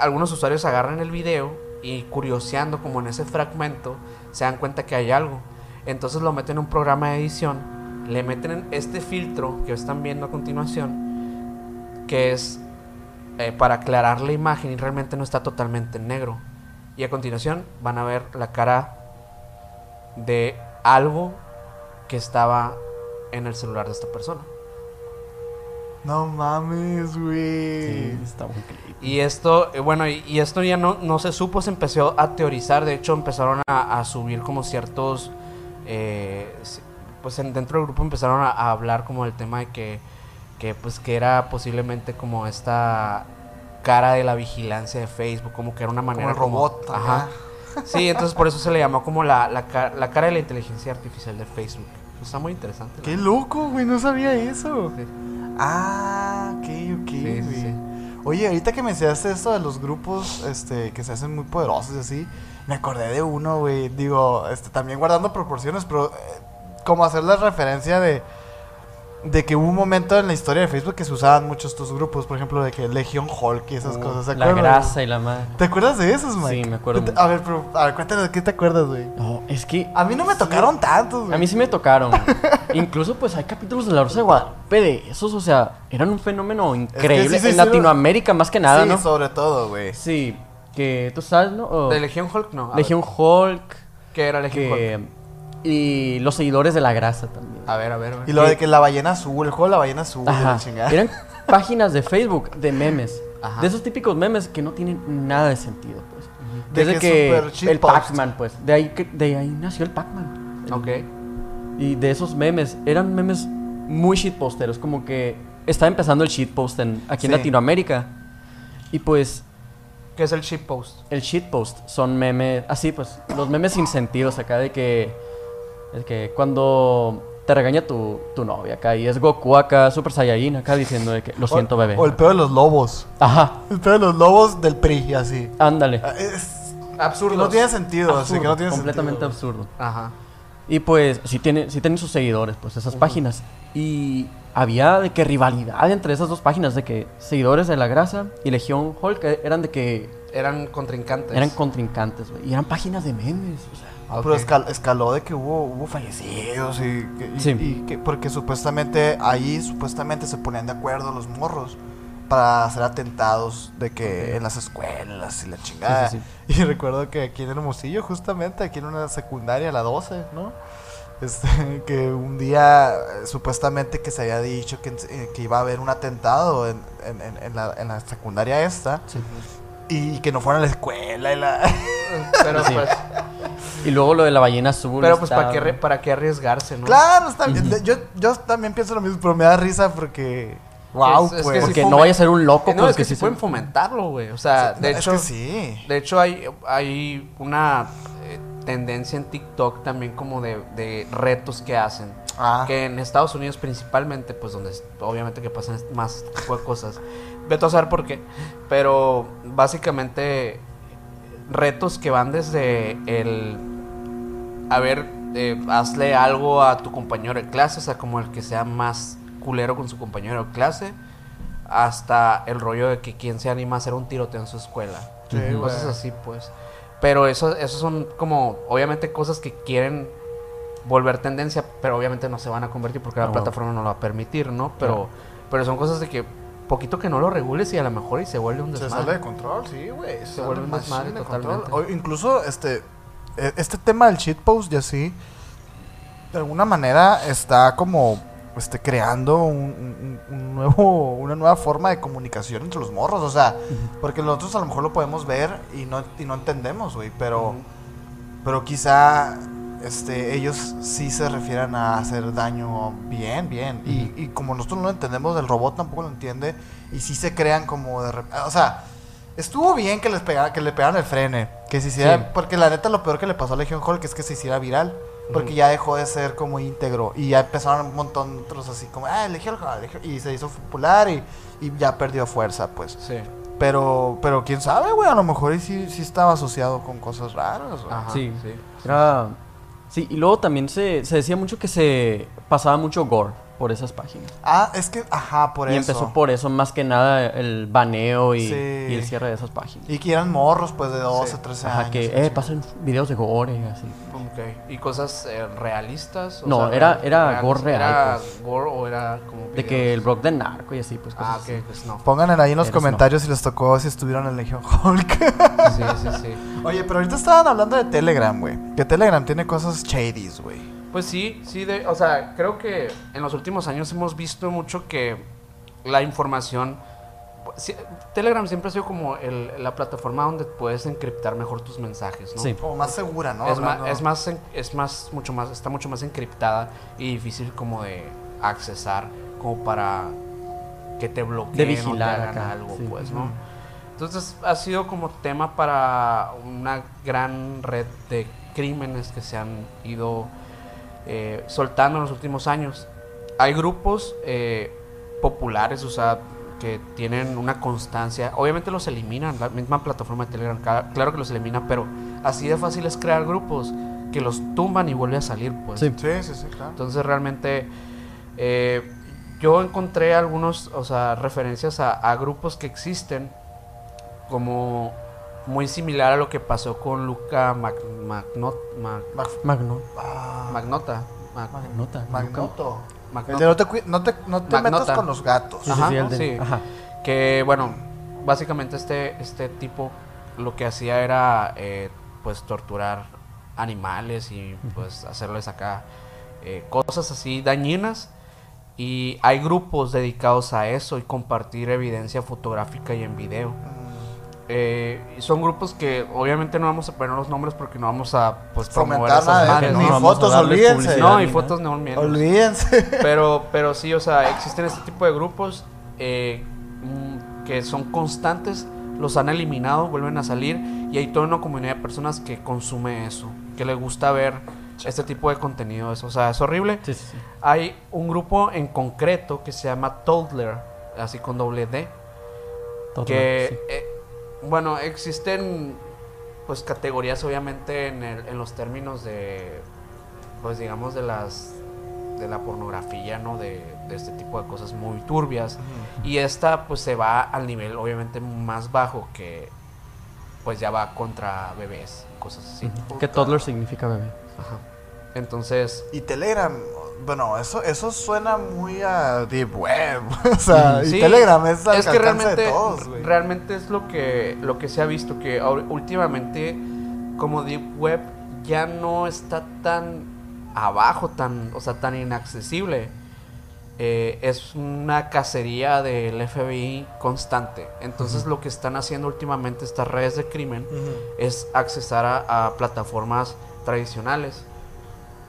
algunos usuarios agarran el video y curioseando como en ese fragmento se dan cuenta que hay algo. Entonces lo meten en un programa de edición, le meten en este filtro que están viendo a continuación, que es eh, para aclarar la imagen y realmente no está totalmente en negro. Y a continuación van a ver la cara de algo que estaba en el celular de esta persona. No mames, güey. Sí, está muy creepy. Y esto, eh, bueno, y, y esto ya no, no se supo, se empezó a teorizar, de hecho empezaron a, a subir como ciertos, eh, pues en- dentro del grupo empezaron a, a hablar como del tema de que, que pues que era posiblemente como esta cara de la vigilancia de Facebook, como que era una manera el robot, ajá. Sí, entonces por eso se le llamó como la, la, la cara de la inteligencia artificial de Facebook. Está muy interesante. ¡Qué loco, güey! No sabía eso. Sí. Ah, ok, ok, Sí, sí, güey. sí. Oye, ahorita que me enseñaste esto de los grupos este, que se hacen muy poderosos y así, me acordé de uno, güey. Digo, este, también guardando proporciones, pero eh, como hacer la referencia de, de que hubo un momento en la historia de Facebook que se usaban muchos estos grupos, por ejemplo, de que Legion Hulk y esas Uh, cosas. ¿se la grasa y la madre. ¿Te acuerdas de esos, Mike? Sí, me acuerdo mucho. A ver, pero, a ver, cuéntanos, ¿qué te acuerdas, güey? No, es que A mí no me tocaron tantos, güey. a mí sí me tocaron. Incluso pues hay capítulos de la Rosa de Guadalupe de esos, o sea, eran un fenómeno increíble sí en Latinoamérica más que nada, sí, ¿no? sobre todo, güey. Sí, que tú sabes, ¿no? O- De Legion Hulk, no. a ver, Legion Hulk, ¿Qué era Legion Hulk? Y los seguidores de la grasa también. A ver, a ver. a ver. Y lo de que la ballena azul, el juego de la ballena azul, Ajá. la chingada. Eran páginas de Facebook de memes. Ajá. De esos típicos memes que no tienen nada de sentido, pues. De Desde que el. Pac-Man, pues. De ahí, que- de ahí nació el Pac-Man. Ok. Y de esos memes, eran memes muy shitposteros, como que estaba empezando el shitpost en, aquí en Sí. Latinoamérica. Y pues ¿Qué es el shitpost? el shitpost son memes, así pues, los memes sin sentidos acá de que, es que cuando te regaña tu, tu novia acá y es Goku acá, Super Saiyajin acá diciendo de que lo siento O- bebé. O el pedo de los lobos. Ajá, El pedo de los lobos del PRI, así. ándale. Ah, Es, Absurdo. no tiene sentido, así que no tiene completamente sentido. absurdo. Ajá. Y pues sí, tiene, sí tienen sus seguidores, pues esas páginas. Y había de que rivalidad entre esas dos páginas, de que seguidores de la grasa y Legión Hulk eh, eran de que Eran contrincantes. eran contrincantes, güey. Y eran páginas de memes, o sea. Pero escal- escaló de que hubo, hubo fallecidos y, Sí. y que porque supuestamente ahí supuestamente se ponían de acuerdo los morros para hacer atentados de que en las escuelas y la chingada. Sí, sí, Y recuerdo que aquí en Hermosillo, justamente, aquí en una secundaria, la 12, ¿no? Este, que un día eh, supuestamente que se había dicho que, eh, que iba a haber un atentado en, en- en- en la, en la secundaria esta Sí. Y que no fueran a la escuela y la... Pero Sí. pues, Y luego lo de la ballena azul. pero pues está- ¿para qué, para qué arriesgarse, no? Claro, está bien. Yo, yo también pienso lo mismo, pero me da risa porque... Wow, es que pues. Porque no vaya a ser un loco, Eh, no, pues es que sí sí se- pueden fomentarlo, güey. O sea, Sí, de no, hecho, Es que sí. de hecho hay, hay una eh, tendencia en TikTok también como de, de retos que hacen. Ah. Que en Estados Unidos principalmente, pues donde obviamente que pasan más este tipo de cosas. Vete a saber por qué. Pero básicamente retos que van desde el... A ver, eh, hazle algo a tu compañero de clase, o sea, como el que sea más culero con su compañero de clase, hasta el rollo de que quien se anima a hacer un tiroteo en su escuela. Sí. Cosas así, pues. Pero eso, eso son como, obviamente, cosas que quieren volver tendencia, pero obviamente no se van a convertir porque la No. plataforma no lo va a permitir, ¿no? Pero, Claro. pero son cosas de que poquito que no lo regules y a lo mejor y se vuelve un Se desmadre. sale de control, sí, güey. Se vuelve un desmadre de control. totalmente. O incluso este e- este tema del shitpost y así de alguna manera está como este creando un, un- un nuevo una nueva forma de comunicación entre los morros, o sea, porque nosotros a lo mejor lo podemos ver y no y no entendemos, güey, pero pero quizá este, ellos sí se refieran a hacer daño bien, bien. y, y como nosotros no lo entendemos, el robot tampoco lo entiende. Y sí se crean como de repente. O sea, estuvo bien que les pegara, que le pegaran el frene. Que se hiciera. Sí. Porque la neta lo peor que le pasó a Legion Hulk es que se hiciera viral. Porque ya dejó de ser como íntegro. Y ya empezaron un montón de otros así como, ah, Legion Hulk. Legion-", Y se hizo popular y, y ya perdió fuerza, pues. Sí. Pero, pero quién sabe, güey. A lo mejor sí, sí estaba asociado con cosas raras. Ajá, Sí. sí. Era... Sí, y luego también se, se decía mucho que se pasaba mucho gore por esas páginas. Ah, es que, ajá, por y eso. empezó por eso, más que nada, el baneo y, Sí. y el cierre de esas páginas. Y que eran morros, pues, de 12, Sí. 13 Ajá, años. que, eh, sí. pasan videos de gore, así. Ok. ¿Y cosas eh, realistas? O No, sea, era- real- era reales. gore real, ¿Era pues. gore o era como De que el videos? blog de narco y así, pues cosas Ah, así. ok, pues no. Pongan ahí en los Eres no. comentarios si les tocó, si estuvieron en Legion Hulk. Sí, sí, sí. Oye, pero ahorita estaban hablando de Telegram, güey. Que Telegram tiene cosas shadies, güey. Pues sí, sí, de, o sea, creo que en los últimos años hemos visto mucho que la información... Telegram siempre ha sido como el- la plataforma donde puedes encriptar mejor tus mensajes, ¿no? Sí. Como más segura, ¿no? es, más, es más, en- es más, mucho más, está mucho más encriptada y difícil como de accesar, como para que te bloqueen De o te hagan acá, algo, sí. pues, ¿no? Entonces ha sido como tema para una gran red de crímenes que se han ido eh, soltando en los últimos años. Hay grupos eh, populares, o sea, que tienen una constancia. Obviamente los eliminan, la misma plataforma de Telegram, claro que los elimina, pero así de fácil es crear grupos que los tumban y vuelve a salir, pues. Sí. Sí, sí, sí, claro. Entonces realmente eh, yo encontré algunos, o sea, referencias a, a grupos que existen como muy similar a lo que pasó con Luca Mag- Magnot- Mag- Mag- Magno. ah, Magnota. Mag- Magnota. Magnoto. Magnota. El de no te, cui- no te, no te Magnota. metas con los gatos. Sí, sí, Ajá, sí, el de- sí. ajá. Que bueno, básicamente este, este tipo lo que hacía era eh, pues torturar animales y pues hacerles acá eh, cosas así dañinas. Y hay grupos dedicados a eso y compartir evidencia fotográfica y en video. Eh, son grupos que obviamente no vamos a poner los nombres porque no vamos a pues promover esas nada, no ni ¿no? fotos, olvídense. No, y ni fotos no menos. Olvídense. Pero, pero sí, o sea, existen este tipo de grupos eh, mm, que son constantes, los han eliminado, vuelven a salir y hay toda una comunidad de personas que consume eso, que le gusta ver este tipo de contenido. Eso, o sea, es horrible. Sí, sí, sí. Hay un grupo en concreto que se llama Toddler, así con doble D, Todo, que, sí. eh, bueno, existen pues categorías obviamente en, el- en los términos de, pues digamos, de las de la pornografía, ¿no? De, de este tipo de cosas muy turbias. Y esta pues se va al nivel obviamente más bajo que pues ya va contra bebés, cosas así. Ujú. Que toddler significa bebé. Ajá. Entonces, Y Telegram, bueno, eso, eso suena muy a Deep Web. o sea, y Sí, Telegram es al es que realmente, de todos, güey. realmente es lo que, lo que se ha visto, que últimamente como Deep Web ya no está tan abajo, tan, o sea, tan inaccesible, eh, es una cacería del FBI constante. Entonces lo que están haciendo últimamente estas redes de crimen es accesar a, a plataformas tradicionales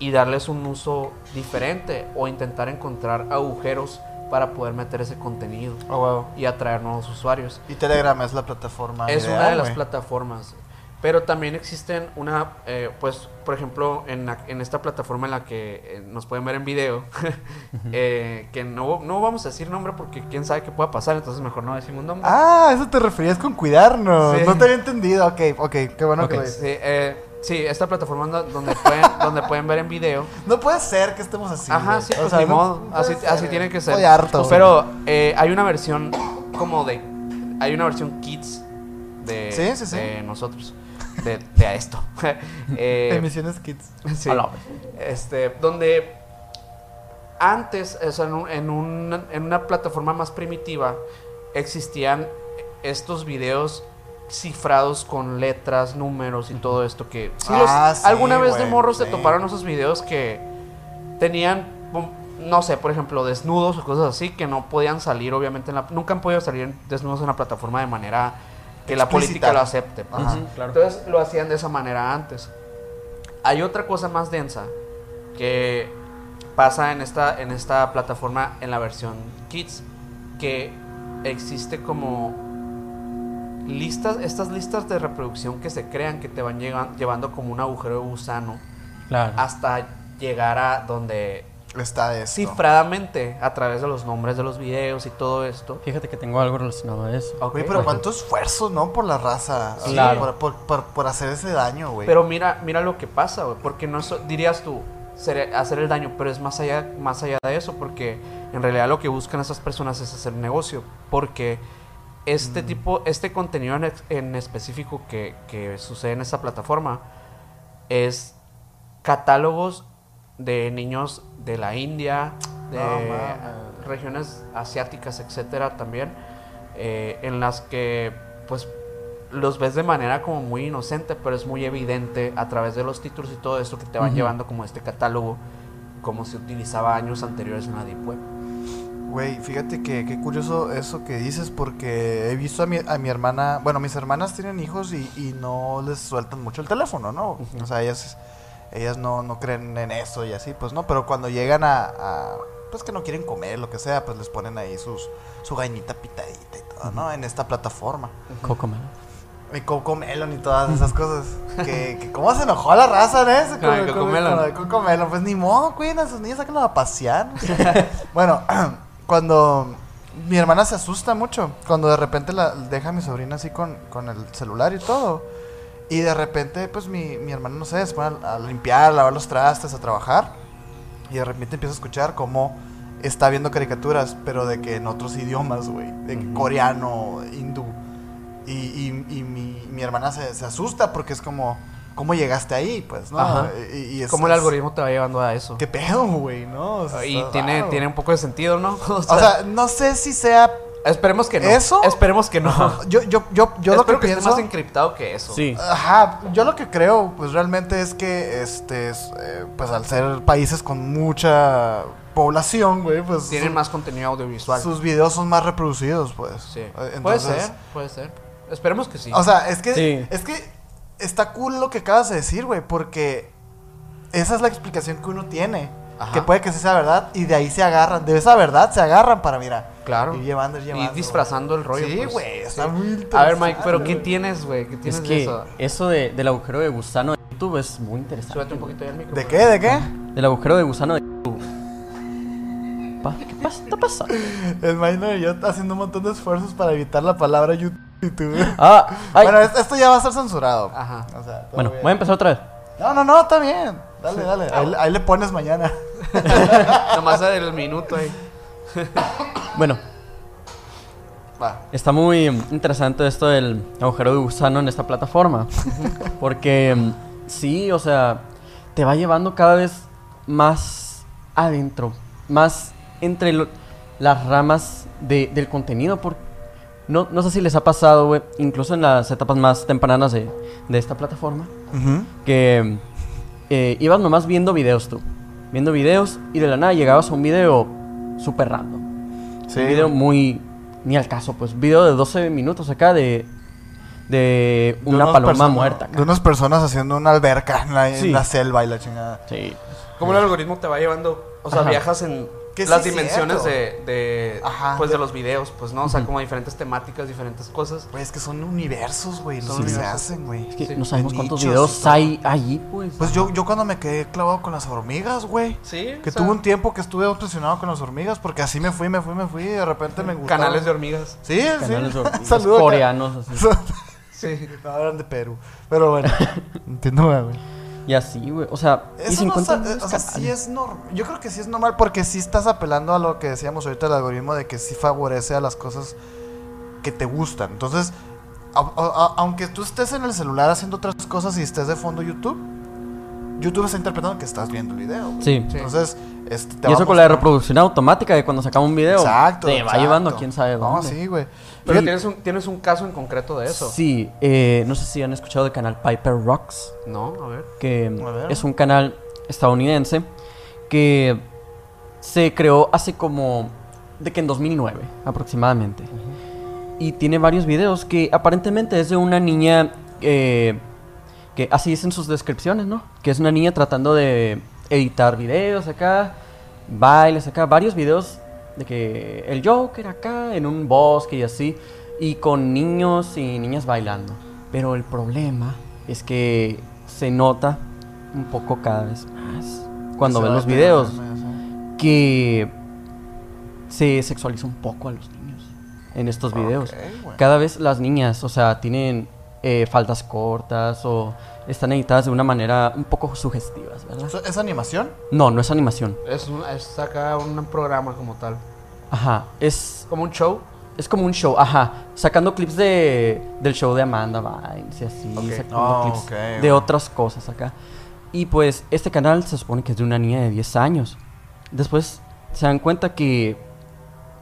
y darles un uso diferente o intentar encontrar agujeros para poder meter ese contenido Oh, wow. y atraer nuevos usuarios. Y Telegram es la plataforma. Es ideal, una de las plataformas. Pero también existen una, eh, pues, por ejemplo, en, la- en esta plataforma en la que eh, nos pueden ver en video, eh, que no, no vamos a decir nombre porque quién sabe qué pueda pasar, entonces mejor no decimos nombre. Ah, eso te referías con cuidarnos. Sí. No te había entendido. Ok, ok, qué bueno que lo dices. Sí, eh, sí, esta plataforma do- donde pueden, donde pueden ver en video. No puede ser que estemos así. Ajá, güey. sí, O pues sea, ni no- modo, no puede así, ser, así tiene que ser. Estoy harto. Pero eh, hay una versión como de, hay una versión kids de, Sí, sí, sí. de nosotros, de, de esto. Eh, Emisiones Kids. Sí. A Este, donde antes, o sea, en, un- en una, en una plataforma más primitiva, existían estos videos cifrados con letras, números y todo esto que... sí los- Ah, sí, alguna vez de morros se sí. toparon esos videos que tenían, no sé, por ejemplo, desnudos o cosas así que no podían salir, obviamente, en la, nunca han podido salir desnudos en la plataforma de manera que la política lo acepte. pues. Claro. Entonces lo hacían de esa manera antes. Hay otra cosa más densa que pasa en esta, en esta plataforma en la versión Kids, que existe como listas, estas listas de reproducción que se crean que te van llegan- llevando como un agujero de gusano Claro. hasta llegar a donde Está esto. cifradamente a través de los nombres de los videos y todo esto. Fíjate que tengo algo relacionado a eso. Ok, Güey, pero cuánto esfuerzo, ¿no? Por la raza. Sí. Claro. Claro. Por, por, por, por hacer ese daño, güey. Pero mira, mira lo que pasa, güey, porque no es, dirías tú ser- hacer el daño, pero es más allá, más allá de eso, porque en realidad lo que buscan esas personas es hacer negocio, porque este tipo, este contenido en, en específico que, que sucede en esa plataforma es catálogos de niños de la India, de No regiones asiáticas, etcétera, también, eh, en las que, pues, los ves de manera como muy inocente, pero es muy evidente a través de los títulos y todo esto que te van llevando como este catálogo, como se utilizaba años anteriores en la Deep Web. Güey, fíjate que qué curioso eso que dices porque he visto a mi, a mi hermana, bueno, mis hermanas tienen hijos y, y no les sueltan mucho el teléfono, ¿no? O sea, ellas, ellas no, no creen en eso y así, pues no, pero cuando llegan a, a, pues que no quieren comer, lo que sea, pues les ponen ahí sus, su gañita pitadita y todo, ¿no? En esta plataforma. Cocomelo. Y Cocomelon y todas esas cosas. que, que cómo se enojó la raza, ¿eh? Se- Con el Cocomelon. con Cocomelon. Pues ni modo, cuiden a sus niños, sáquenlo a pasear. bueno, cuando mi hermana se asusta mucho, cuando de repente la deja a mi sobrina así con, con el celular y todo. Y de repente, pues mi, mi hermana, no sé, se pone a, a limpiar, a lavar los trastes, a trabajar. Y de repente empieza a escuchar cómo está viendo caricaturas, pero de que en otros idiomas, güey. De que coreano, hindú. Y, y, y mi, mi hermana se, se asusta porque es como, ¿cómo llegaste ahí? Pues, ¿no? Ajá. Y, y es- ¿Cómo el es- algoritmo te va llevando a eso? ¿Qué pedo, güey? ¿No? O sea, y tiene, raro. tiene un poco de sentido, ¿no? O O sea, no sé si sea... esperemos que no. ¿eso? Esperemos que no. Yo, yo, yo, yo lo que Espero que esté pienso... más encriptado que eso. Sí. Ajá, yo lo que creo, pues realmente es que, este, es, eh, pues al ser países con mucha población, güey, pues Tienen su- más contenido audiovisual. sus videos son más reproducidos, pues. Sí. Eh, puede ser, puede ser. Esperemos que sí. O sea, es que, Sí. es que está cool lo que acabas de decir, güey, porque esa es la explicación que uno tiene. Ajá. Que puede que sí sea verdad y de ahí se agarran, de esa verdad se agarran para, mira, claro. ir llevando, ir Y llevando. disfrazando el rollo. Sí, pues. güey, está Sí. muy A ver, interesante, Mike, pero ¿qué tienes, güey? ¿Qué tienes Es de que eso? eso de- del agujero de gusano de YouTube es muy interesante. Súbete un poquito ahí al micro. ¿De güey. qué? ¿De qué? Del agujero de gusano de YouTube. Pa- ¿Qué pasa? está pasando? El Minor y yo haciendo un montón de esfuerzos para evitar la palabra YouTube. Ah, ay. Bueno, es- esto ya va a ser censurado. Ajá. O sea, todo Bueno, bien. voy a empezar otra vez. No, no, no, está bien. Dale, dale. Ahí, ahí le pones mañana. Nomás el minuto ahí. Bueno, Va. está muy interesante esto del agujero de gusano en esta plataforma. Porque mm, sí, o sea, te va llevando cada vez más adentro, más entre lo- las ramas de- del contenido. Por, no, no sé si les ha pasado, güey, incluso en las etapas más tempranas de, de esta plataforma, que eh, ibas nomás viendo videos tú. Viendo videos y de la nada llegabas a un video súper random. Sí. Un video muy... Ni al caso, pues. Video de 12 minutos acá de... De una paloma muerta. acá. De unas personas haciendo una alberca en la, en Sí. la selva y la chingada. Sí. Como el algoritmo te va llevando, o sea, Ajá. viajas en Que las sí dimensiones de, de, Ajá. pues de los videos, pues no, o sea, como diferentes temáticas, diferentes cosas. Güey, es que son universos, güey, los que se hacen, güey. Es que Sí. no sabemos cuántos nichos videos hay allí, pues. Pues yo, yo cuando me quedé clavado con las hormigas, güey. Sí, Que o sea, tuve un tiempo que estuve obsesionado con las hormigas porque así me fui, me fui, me fui y de repente me gustó. canales de hormigas. Sí, Canales sí. de hormigas Saludos coreanos, así. Sí. No, eran de Perú. Pero bueno, entiendo, güey. Y así, güey. O sea, y Eso no 50 sa- millones o sea, canales. sí es normal. Yo creo que sí es normal porque sí estás apelando a lo que decíamos ahorita del algoritmo de que sí favorece a las cosas que te gustan. Entonces, a- a- a- aunque tú estés en el celular haciendo otras cosas y estés de fondo YouTube, YouTube está interpretando que estás viendo el video. Sí. Sí. Entonces, este, te Y eso con la reproducción automática de cuando sacamos un video. Exacto. Te va exacto. llevando a quién sabe No, dónde. sí, güey. Pero tienes un, tienes un caso en concreto de eso. Sí, eh, no sé si han escuchado del canal Piper Rocks, No, a ver. que A ver. es un canal estadounidense que se creó hace como de que en 2009 aproximadamente. Y tiene varios videos que aparentemente es de una niña eh, que así dicen sus descripciones, ¿no? Que es una niña tratando de editar videos acá, bailes acá, varios videos de que el Joker acá en un bosque y así, y con niños y niñas bailando. Pero el problema es que se nota un poco cada vez más cuando va los videos que se sexualiza un poco a los niños en estos videos. Cada vez las niñas, o sea, tienen eh, faldas cortas o están editadas de una manera un poco sugestivas, ¿verdad? ¿Eso- ¿Es animación? No, no es animación. Es, un, es acá un programa como tal. Ajá, es, Como un show. es como un show, ajá, sacando clips de, del show de Amanda Bynes y así, Ok. sacando Oh, clips ok, de otras cosas acá. Y pues este canal se supone que es de una niña de 10 años. Después se dan cuenta que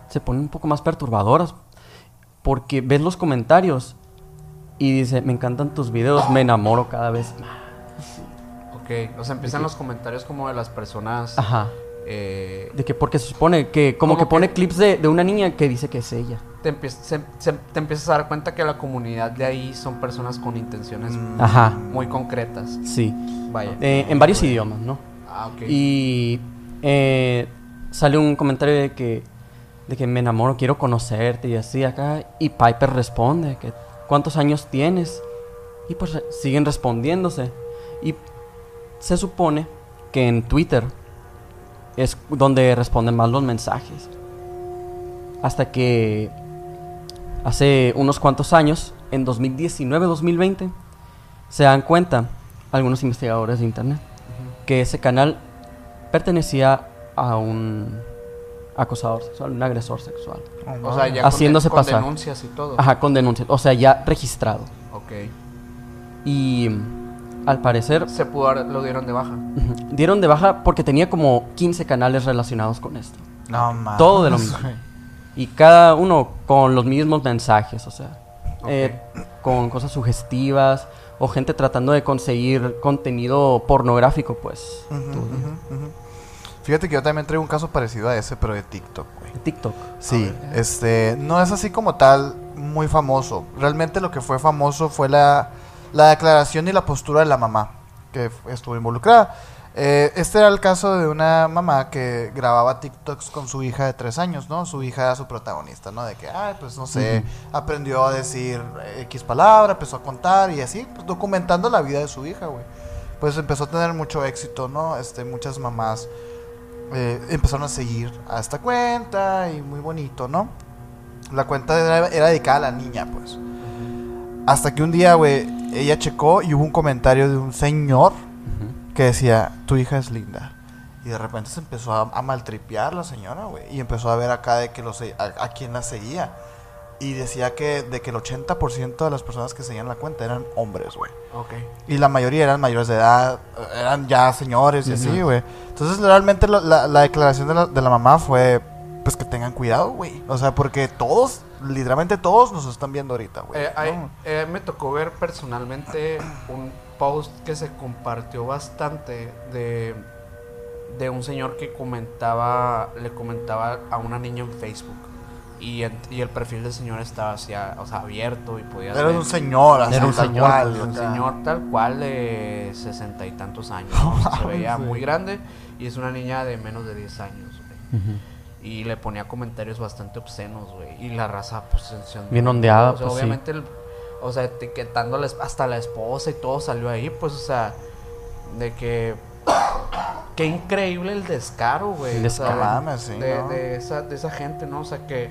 se ponen un poco más perturbadoras porque ves los comentarios y dice, me encantan tus videos, me enamoro cada vez más. Ok. O sea, empiezan los comentarios como de las personas. Ajá. eh, De que porque se supone que como que pone clips de, de una niña que dice que es ella. te, empie- se- se- te empiezas a dar cuenta que la comunidad de ahí son personas con intenciones Mm. Ajá. muy concretas. Sí. Vaya. Eh, en varios idiomas, ¿no? ah, ok. Y eh, sale un comentario de que, de que me enamoro, quiero conocerte y así acá. Y Piper responde que ¿cuántos años tienes? Y pues eh, siguen respondiéndose. Y se supone que en Twitter es donde responden más los mensajes. Hasta que hace unos cuantos años, en 2019-2020, se dan cuenta algunos investigadores de internet que ese canal pertenecía a un acosador sexual, un agresor sexual. o sea, ya haciéndose con, de- con pasar. denuncias y todo. Ajá, con denuncias, o sea, ya registrado. Ok. Y al parecer Se pudo dar- lo dieron de baja. dieron de baja porque tenía como 15 canales relacionados con esto. No mames. Todo de lo mismo. Y cada uno con los mismos mensajes, o sea, eh, con cosas sugestivas o gente tratando de conseguir contenido pornográfico, pues. Ujú, ujú. Fíjate que yo también traigo un caso parecido a ese, pero de TikTok, güey. de TikTok. Sí, este, no es así como tal muy famoso. Realmente lo que fue famoso fue la, la declaración y la postura de la mamá que estuvo involucrada. Eh, este era el caso de una mamá que grababa TikToks con su hija de tres años, ¿no? Su hija era su protagonista, ¿no? De que, ay, pues no sé, aprendió a decir X palabra, empezó a contar y así, pues, documentando la vida de su hija, güey. Pues empezó a tener mucho éxito, ¿no? Este, muchas mamás eh, empezaron a seguir a esta cuenta y muy bonito, ¿no? La cuenta era, era dedicada a la niña, pues. Hasta que un día, güey, ella checó y hubo un comentario de un señor que decía, tu hija es linda. Y de repente se empezó a, a maltripear la señora, güey. Y empezó a ver acá de que lo se- a, a quién la seguía. Y decía que de que el 80% de las personas que seguían la cuenta eran hombres, güey. Ok. Y la mayoría eran mayores de edad, eran ya señores y así, güey. Entonces, realmente la, la- la declaración de la, de la mamá fue, pues que tengan cuidado, güey. O sea, porque todos, literalmente todos nos están viendo ahorita, güey. Eh, eh, me tocó ver personalmente un, post que se compartió bastante de, de un señor que comentaba, le comentaba a una niña en Facebook. Y, el perfil del señor estaba así, a- o sea, abierto y podía Era un señor, así, Era un tal señor, cual, un señor tal cual de sesenta y tantos años. O se veía Sí. muy grande y es una niña de menos de 10 años. güey. Y le ponía comentarios bastante obscenos, güey. Y la raza, pues, se- se- Bien ondeada, o sea, pues, sí. obviamente, el- o sea, etiquetando a la es- hasta la esposa y todo salió ahí, pues, o sea, de que. Qué increíble el descaro, güey. El o sea, descaro. Sí, de, ¿no? de esa, de esa gente, ¿no? O sea, que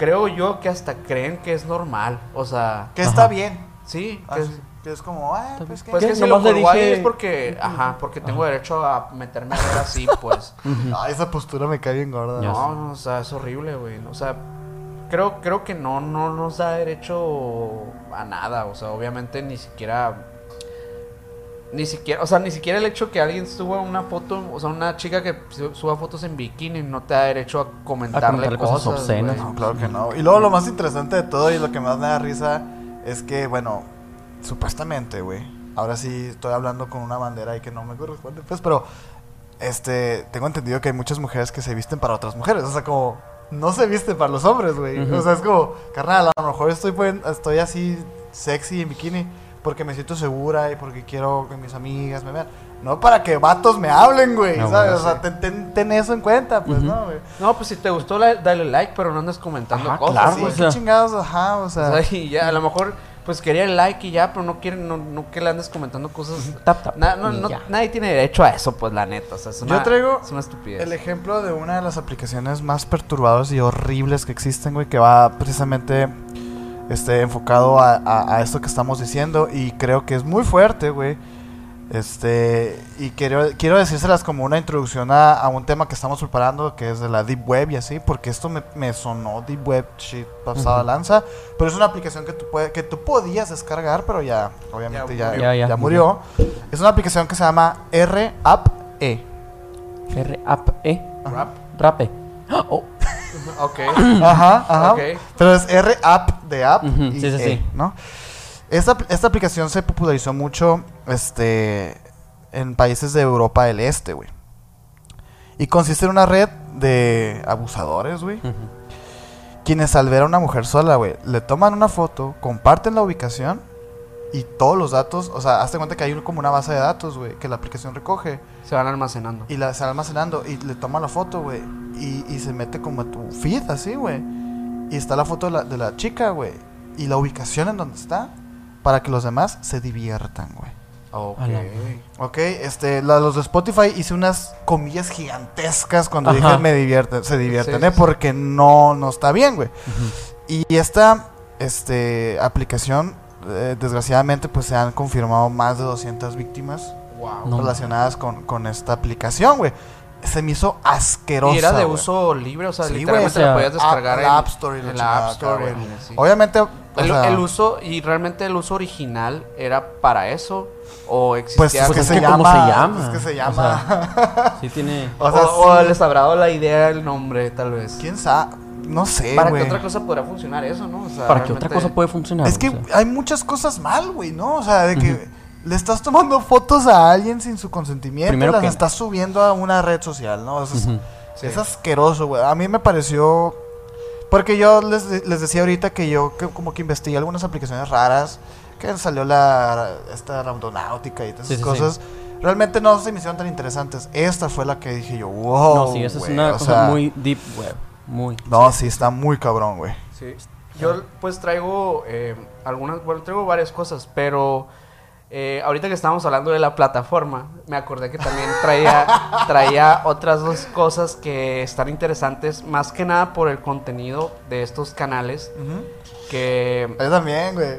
creo yo que hasta creen que es normal. O sea, Que está Ajá. bien. sí, que es- que es como, ah, pues que. pues que si lo dije- es porque, ajá, porque tengo derecho a meterme a ver así, pues. Ah, esa postura me cae bien gorda. No, no, o sea, es horrible, güey. O sea, creo, creo que no, no nos da derecho a nada. O sea, obviamente ni siquiera. Ni siquiera, o sea, ni siquiera el hecho que alguien suba una foto, o sea, una chica que su- suba fotos en bikini no te da derecho a comentarle, comentarle cosas cosas, obscenas. No, claro que no. Y luego lo más interesante de todo y lo que más me da risa es que, bueno, supuestamente, güey. Ahora sí estoy hablando con una bandera y que no me corresponde, pues, pero este, tengo entendido que hay muchas mujeres que se visten para otras mujeres. O sea, como no se visten para los hombres, güey. O sea, es como, carnal, a lo mejor estoy, estoy así sexy en bikini porque me siento segura y porque quiero que mis amigas me vean. No para que vatos me hablen, güey, No, ¿sabes? bueno, o sea, ten, ten- ten eso en cuenta, pues. ¿no, güey? No, pues si te gustó, la- dale like, pero no andes comentando Ajá, cosas. claro, sí, güey. o qué chingados, ajá, o sea. O sea, y ya, a lo mejor, pues quería el like y ya, pero no quieren, no, no que le andes comentando cosas. Tap, tap, Na- no, no- nadie tiene derecho a eso, pues la neta. O sea, es una, Yo traigo es una estupidez. El ejemplo de una de las aplicaciones más perturbadoras y horribles que existen, güey, que va precisamente este, enfocado a, a- a esto que estamos diciendo y creo que es muy fuerte, güey. Este, y quiero, quiero decírselas como una introducción a, a un tema que estamos preparando, que es de la Deep Web y así, porque esto me, me sonó Deep Web shit pasada lanza, pero es una aplicación que tú, puede, que tú podías descargar, pero ya, obviamente ya, murió. ya, Ya, ya, murió. Es una aplicación que se llama R-App-E. E. Rap. Rape. Oh, Ok. Ajá, ajá. Pero es R app de app y sí, sí, E, sí. ¿no? Esta, esta aplicación se popularizó mucho este en países de Europa del Este, güey. Y consiste en una red de abusadores, güey. Quienes al ver a una mujer sola, güey, le toman una foto, comparten la ubicación y todos los datos, o sea, hazte cuenta que hay como una base de datos, güey, que la aplicación recoge Se van almacenando. y la está almacenando y le toma la foto, güey. Y, y se mete como a tu feed, así, güey. Y está la foto de la, de la chica, güey. Y la ubicación en donde está. Para que los demás se diviertan, güey. Ok. Ok, este, la- los de Spotify hice unas comillas gigantescas cuando Ajá. dije me divierten, se divierten, Sí, ¿eh? sí. Porque no, no está bien, güey. Y esta este, aplicación, eh, desgraciadamente, pues se han confirmado más de 200 víctimas Wow. No. relacionadas con, con esta aplicación, güey. Se me hizo asquerosa. Y era de uso libre, o sea, Sí, literalmente güey, o la podías descargar a- en la App Store y la en chingada la App Store. güey. en- sí. Obviamente, o El, sea, el uso, y realmente el uso original era para eso, o pues existía es Pues que se llama. ¿cómo se llama? Es que se O llama. Sí tiene... O sea, o, o sí. les habrá dado la idea el nombre, tal vez. ¿Quién sabe? No sé, ¿Para qué otra cosa podrá funcionar eso, no? O sea, ¿Para qué otra realmente- cosa puede funcionar? Es que O sea, hay muchas cosas mal, güey, ¿no? O sea, de que. Le estás tomando fotos a alguien sin su consentimiento Primero y las que- estás subiendo a una red social, ¿no? Es- ujú. Sí. Es asqueroso, güey. A mí me pareció. Porque yo les, les decía ahorita que yo que como que investigué algunas aplicaciones raras. Que salió la esta randonáutica y todas esas sí, sí. cosas. Realmente no se me hicieron tan interesantes. Esta fue la que dije yo, wow. no, sí, esa es güey, una o cosa sea, muy deep web. Muy. No, sí, está muy cabrón, güey. Sí. Yo pues traigo eh, algunas, bueno, traigo varias cosas, pero eh, ahorita que estábamos hablando de la plataforma, me acordé que también traía, traía otras dos cosas que están interesantes, más que nada por el contenido de estos canales, que, Yo también, güey.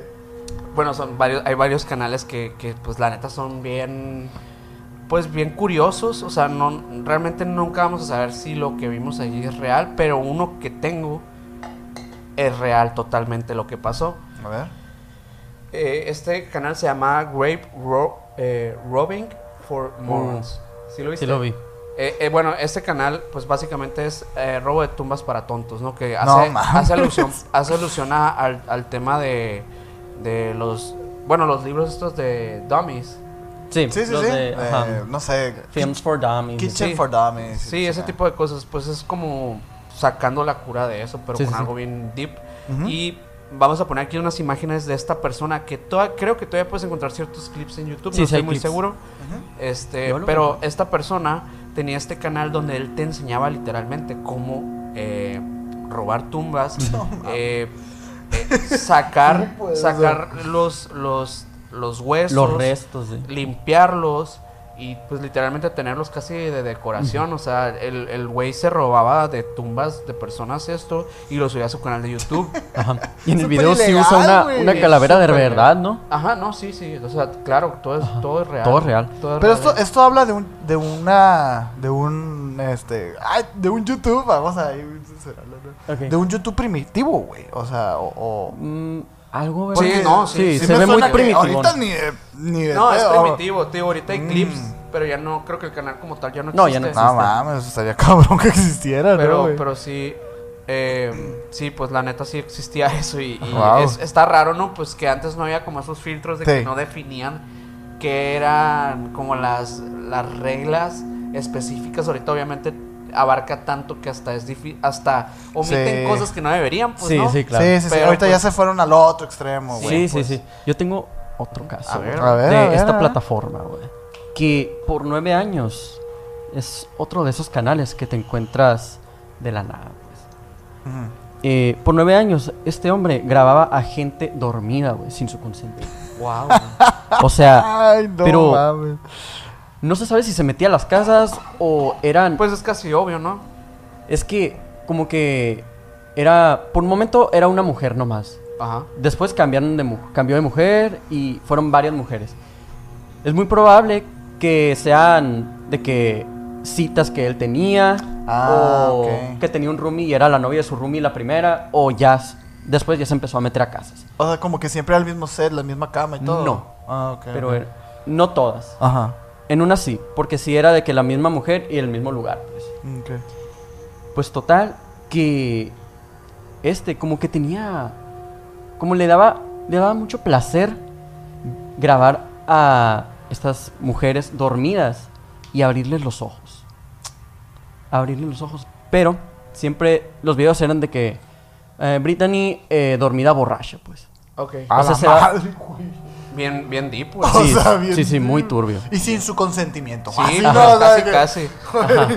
bueno, son varios, hay varios canales que, que pues la neta son bien, pues bien curiosos, o sea, no, realmente nunca vamos a saber si lo que vimos allí es real, pero uno que tengo es real totalmente lo que pasó. A ver. Eh, este canal se llama Grape Ro- eh, Robbing for Morons. ¿Sí lo viste? Sí lo vi. Eh, eh, bueno, este canal, pues básicamente es eh, robo de tumbas para tontos, ¿no? Que hace, alusión, hace alusión a- al, al tema de, de los bueno, los libros estos de Dummies. Sí, Sí, sí, sí. de, Eh, no sé. Films for Dummies. Kitchen Sí. for Dummies. Sí, ese tipo de cosas, pues es como sacando la cura de eso, pero Sí, con algo bien deep. Y vamos a poner aquí unas imágenes de esta persona que toda, creo que todavía puedes encontrar ciertos clips en YouTube, Sí, no sí estoy muy clips. seguro. Ujú. Este, pero esta persona tenía este canal donde él te enseñaba literalmente cómo eh, robar tumbas, eh, eh, sacar, sacar los, los, los huesos, Los restos, limpiarlos y pues literalmente tenerlos casi de decoración. O sea, el el güey se robaba de tumbas de personas esto y lo subía a su canal de YouTube. Ajá. Y en el video sí ilegal, usa una, una calavera de verdad, ¿no? Ajá, no, sí, sí. O sea, claro, todo es, todo es real. todo es real. todo es Pero real. esto, esto habla de un, de una, de un, este, ay, de un YouTube, vamos a ir, Ok. de un YouTube primitivo, güey, o sea, o, o- Mm, algo, Sí, ¿verdad? no, sí, sí se ve muy primitivo. Ahorita ni de, ni de No, es primitivo, tío. Ahorita hay Mm. clips, pero ya no, creo que el canal como tal ya no existe. No, ya no existe. No mames, estaría cabrón que existiera, ¿no, Pero, güey? pero sí, eh, sí, pues la neta sí existía eso y, y Wow. es- está raro, ¿no? Pues que antes no había como esos filtros de que Sí. no definían que eran como las, las reglas específicas. Ahorita obviamente abarca tanto que hasta es difícil, hasta omiten Sí. cosas que no deberían, pues, Sí, ¿no? sí, claro. Sí, sí, sí, Pero, ahorita ya pues- se fueron al otro extremo, Sí, güey. sí, pues. sí. Yo tengo otro caso A ver. A ver, de a ver, esta a ver. plataforma, güey. Que por nueve años es otro de esos canales que te encuentras de la nada, pues. Eh, por nueve años, este hombre grababa a gente dormida, güey, sin su consentimiento. Wow. O sea, Ay, no pero- mames. No se sabe si se metía a las casas o eran... pues es casi obvio, ¿no? Es que, como que era... Por un momento era una mujer nomás. Ajá. Después cambiaron de mu- cambió de mujer y fueron varias mujeres. Es muy probable que sean de que citas que él tenía Ah, o que tenía un roomie y era la novia de su roomie la primera o ya después ya se empezó a meter a casas. O sea, como que siempre era el mismo set, la misma cama y todo. No. Ah, ok. Pero era- no todas. Ajá. En una sí, porque sí era de que la misma mujer y el mismo lugar, pues. Ok. Pues total, que este como que tenía, como le daba, le daba mucho placer grabar a estas mujeres dormidas y abrirles los ojos. Abrirles los ojos. Pero siempre los videos eran de que eh, Brittany eh, dormida borracha, pues. Ok. A O sea, la se va- madre. Bien, bien deep, pues. O Sí, sea, bien- sí, sí, muy turbio. Y sin su consentimiento. Sí, Así, ajá, ¿no? O sea, casi, que- casi. Ajá.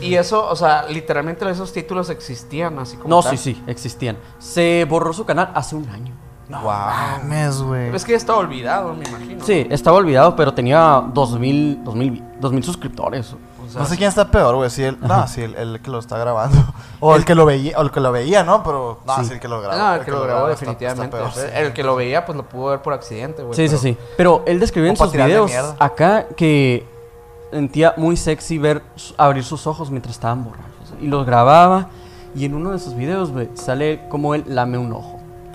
Y eso, o sea, literalmente esos títulos existían así como No, tal. sí, sí, existían. Se borró su canal hace un año. No mames, güey. Es que ya estaba olvidado, me imagino. Sí, estaba olvidado, pero tenía 2000, 2000, 2000 suscriptores. O sea, No sé quién está peor, güey. Si el, no, si el, el que lo está grabando. O el, que lo veía, o el que lo veía, ¿no? Pero. No, Sí. sí, el que lo grabó. No, el que lo grabó está- definitivamente. está peor, sí. El que lo veía, pues lo pudo ver por accidente, güey. Sí, sí, pero- sí. Pero él describió en sus videos acá que sentía muy sexy ver abrir sus ojos mientras estaban borrachos. Y los grababa. Y en uno de sus videos, güey, sale como él lame un ojo.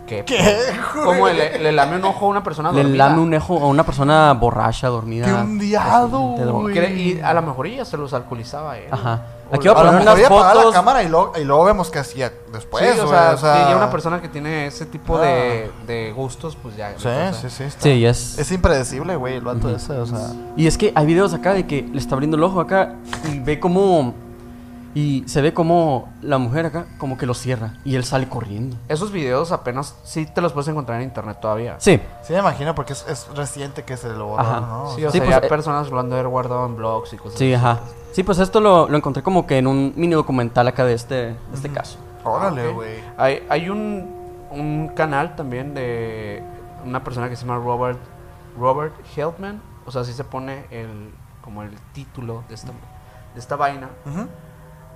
¿Qué? ¿Qué? ¿Cómo le, le lame un ojo a una persona Le dormida? lame un ojo a una persona borracha, dormida. Qué hundiado, Y a lo mejor ella se los alcoholizaba a él. Ajá. Aquí voy A lo poner mejor unas apagar la fotos. cámara y luego, y luego vemos qué hacía después, sí, o sea, o sea- sí, ya una persona que tiene ese tipo Ah. de, de gustos, pues ya. Sí, sí, sí. está- Sí, es. Es impredecible, güey, el vato ese, o sea. Y es que hay videos acá de que le está abriendo el ojo acá y ve como. Y se ve como la mujer acá, como que lo cierra. Y él sale corriendo. Esos videos apenas sí te los puedes encontrar en internet todavía. Sí, Sí, me imagino porque es, es reciente que se lo borró, Ajá. ¿no? Sí, o Sí, sea, pues, ya eh, personas lo han de haber guardado en blogs y cosas sí, así. ajá. Sí, pues esto lo, lo encontré como que en un mini documental acá de este, de este caso. Órale, Ok. güey. Hay, hay un, un canal también de una persona que se llama Robert Robert Helpman. O sea, así se pone el como el título de esta, de esta vaina.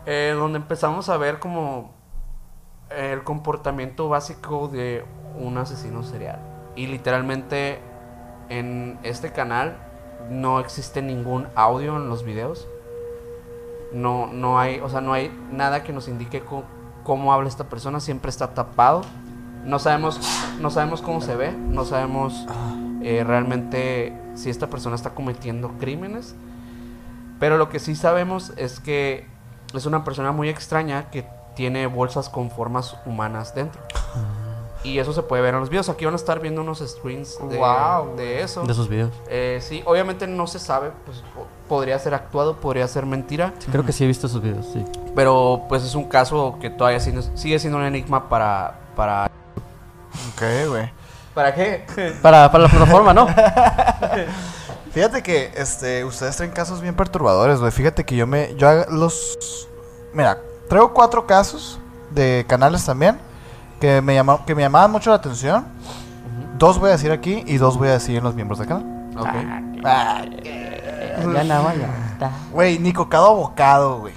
Eh, donde empezamos a ver como el comportamiento básico de un asesino serial. Y literalmente en este canal no existe ningún audio en los videos. No, no hay, o sea, no hay nada que nos indique cómo habla esta persona, siempre está tapado. No sabemos, no sabemos cómo se ve, no sabemos eh, realmente si esta persona está cometiendo crímenes. Pero lo que sí sabemos es que es una persona muy extraña que tiene bolsas con formas humanas dentro. Y eso se puede ver en los videos. Aquí van a estar viendo unos screens de, eso. De sus videos. Eh, sí, obviamente no se sabe, pues po- podría ser actuado, podría ser mentira, Sí, creo que sí he visto sus videos, sí. pero pues es un caso que todavía sigue, sigue siendo un enigma para... ¿Para, Ok, güey. ¿Para qué? Para, para la plataforma, ¿no? Fíjate que este, ustedes traen casos bien perturbadores, güey. Fíjate que yo me. Yo los. Mira, traigo cuatro casos de canales también que me, llama, que me llamaban mucho la atención. Dos voy a decir aquí y dos voy a decir en los miembros del canal. Ok. Ah, Ya nada, ya está. Güey, Nicocado Abocado, güey.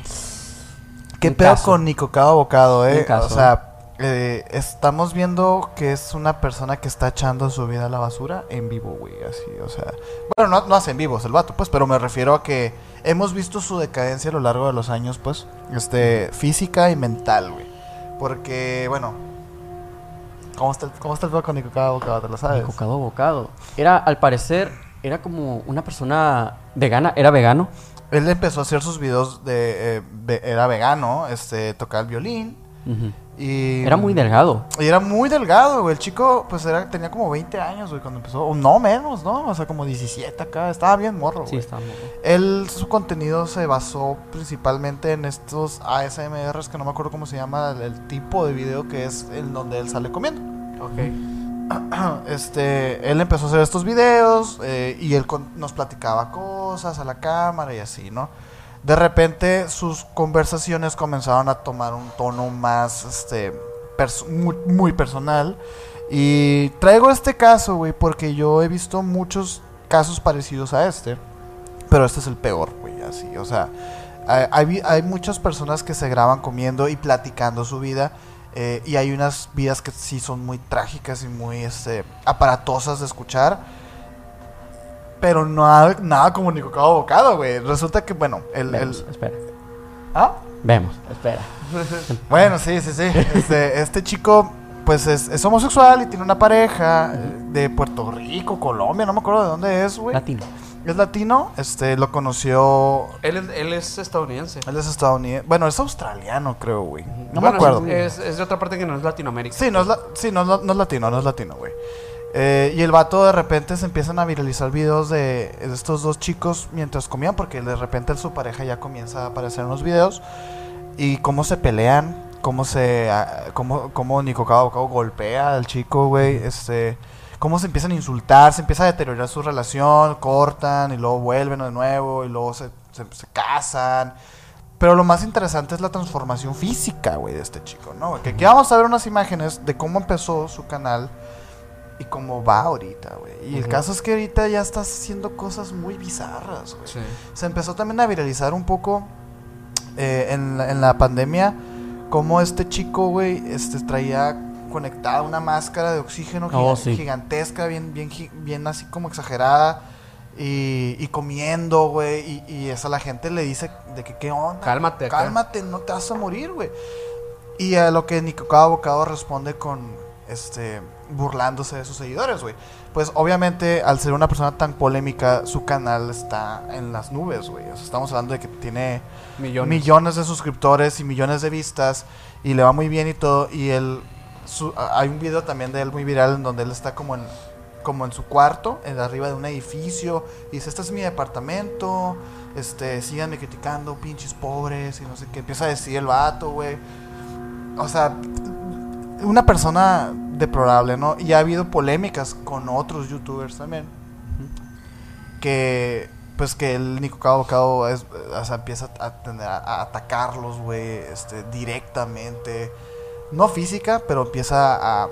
¿Qué pedo caso. con Nicocado Abocado, eh? Un caso. O sea, eh, estamos viendo que es una persona que está echando su vida a la basura en vivo, güey. Así, o sea. Bueno, no, no hace en vivo, es el vato, pues, pero me refiero a que hemos visto su decadencia a lo largo de los años, pues, este, física y mental, güey. Porque, bueno. ¿Cómo está, el- cómo está el con Nicocado Abocado? ¿Te lo sabes? Bocado, bocado. Era, al parecer, era como una persona vegana, era vegano. Él empezó a hacer sus videos de. eh, ve- era vegano, este, tocaba el violín. Y Era muy delgado. Y era muy delgado, güey. El chico, pues era, tenía como 20 años, güey, cuando empezó. O no menos, ¿no? O sea, como 17 acá. Estaba bien morro, güey. Sí, está muy Él, su contenido se basó principalmente en estos ASMRs, que no me acuerdo cómo se llama el, el tipo de video que es en donde él sale comiendo. Ok. Este, él empezó a hacer estos videos eh, y él con- nos platicaba cosas a la cámara y así, ¿no? De repente sus conversaciones comenzaron a tomar un tono más, este, muy, personal. Y traigo este caso, güey, porque yo he visto muchos casos parecidos a este. Pero este es el peor, güey, así, o sea, hay, hay, hay muchas personas que se graban comiendo y platicando su vida. eh, y hay unas vidas que sí son muy trágicas y muy este, aparatosas de escuchar. Pero no ha- nada como ni cocado bocado, güey. Resulta que, bueno, el... Vemos, el- espera. ¿Ah? Vemos, espera. Bueno, sí, sí, sí. Este, este chico, pues es, es homosexual y tiene una pareja de Puerto Rico, Colombia, no me acuerdo de dónde es, güey. Latino. Es latino, este, lo conoció. Él, es- él es estadounidense. Él es estadounidense. Bueno, es australiano, creo, güey. No Bueno, me acuerdo. Es, es de otra parte que no es Latinoamérica. Sí, no es, la- sí, no, es la- no es latino, no es latino, güey. Eh, y el vato de repente se empiezan a viralizar videos de, de estos dos chicos mientras comían, porque de repente su pareja ya comienza a aparecer en los videos. Y cómo se pelean, cómo se. ah, cómo, cómo Nico Cabo Cabo golpea al chico, güey. Este. Cómo se empiezan a insultar, se empieza a deteriorar su relación, cortan y luego vuelven de nuevo y luego se, se, se casan. Pero lo más interesante es la transformación física, güey, de este chico, ¿no? Que aquí vamos a ver unas imágenes de cómo empezó su canal y cómo va ahorita, güey. Y el caso es que ahorita ya está haciendo cosas muy bizarras, güey. Sí. Se empezó también a viralizar un poco eh, en, la, en la pandemia cómo este chico, güey, este, traía conectada una máscara de oxígeno Oh, giga- sí. gigantesca, bien, bien, bien así como exagerada. Y, y comiendo, güey. Y, y eso a la gente le dice de que qué onda. Cálmate acá. Cálmate, no te vas a morir, güey. Y a lo que Nico Cabo Bocado responde con, este, burlándose de sus seguidores, güey. Pues obviamente, al ser una persona tan polémica, su canal está en las nubes, güey. O sea, estamos hablando de que tiene Millones. millones de suscriptores y millones de vistas y le va muy bien y todo. Y él, su- hay un video también de él muy viral en donde él está como en, como en su cuarto, en arriba de un edificio. Y dice, este es mi departamento, este, síganme criticando, pinches pobres y no sé qué. Empieza a decir el vato, güey. O sea, una persona deplorable, ¿no? Y ha habido polémicas con otros youtubers también. Que, pues que el Nico Cabo es, o sea, empieza a, tener- a atacarlos, güey, este, directamente. No física, pero empieza a,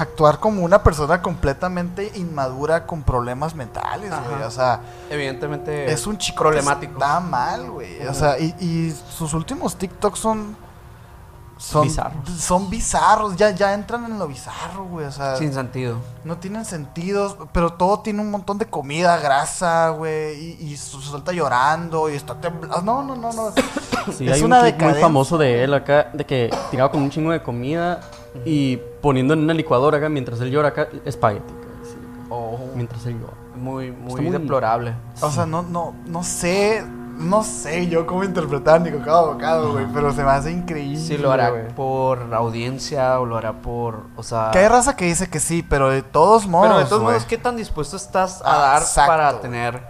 actuar como una persona completamente inmadura con problemas mentales, güey. O sea, Evidentemente es un chico problemático. que está mal, güey. O sea, y, y sus últimos TikToks son. Son Bizarros. Son bizarros, ya, ya entran en lo bizarro, güey. O sea, sin sentido. no tienen sentidos, pero todo tiene un montón de comida, grasa, güey. Y, y su- suelta llorando y está temblando. No, no, no, no. Sí, Es hay una un clip muy famoso de él acá, de que tiraba con un chingo de comida y poniendo en una licuadora acá, mientras él llora acá, espagueti. acá, Oh, mientras él llora. muy, muy, muy- deplorable. O sea, no, no, no sé. No sé yo cómo interpretar Nico cada bocado, güey, pero se me hace increíble. Si lo hará güey. por audiencia o lo hará por. O sea. Que hay raza que dice que sí, pero de todos modos. Pero de todos güey. modos, ¿qué tan dispuesto estás a dar exacto. para tener,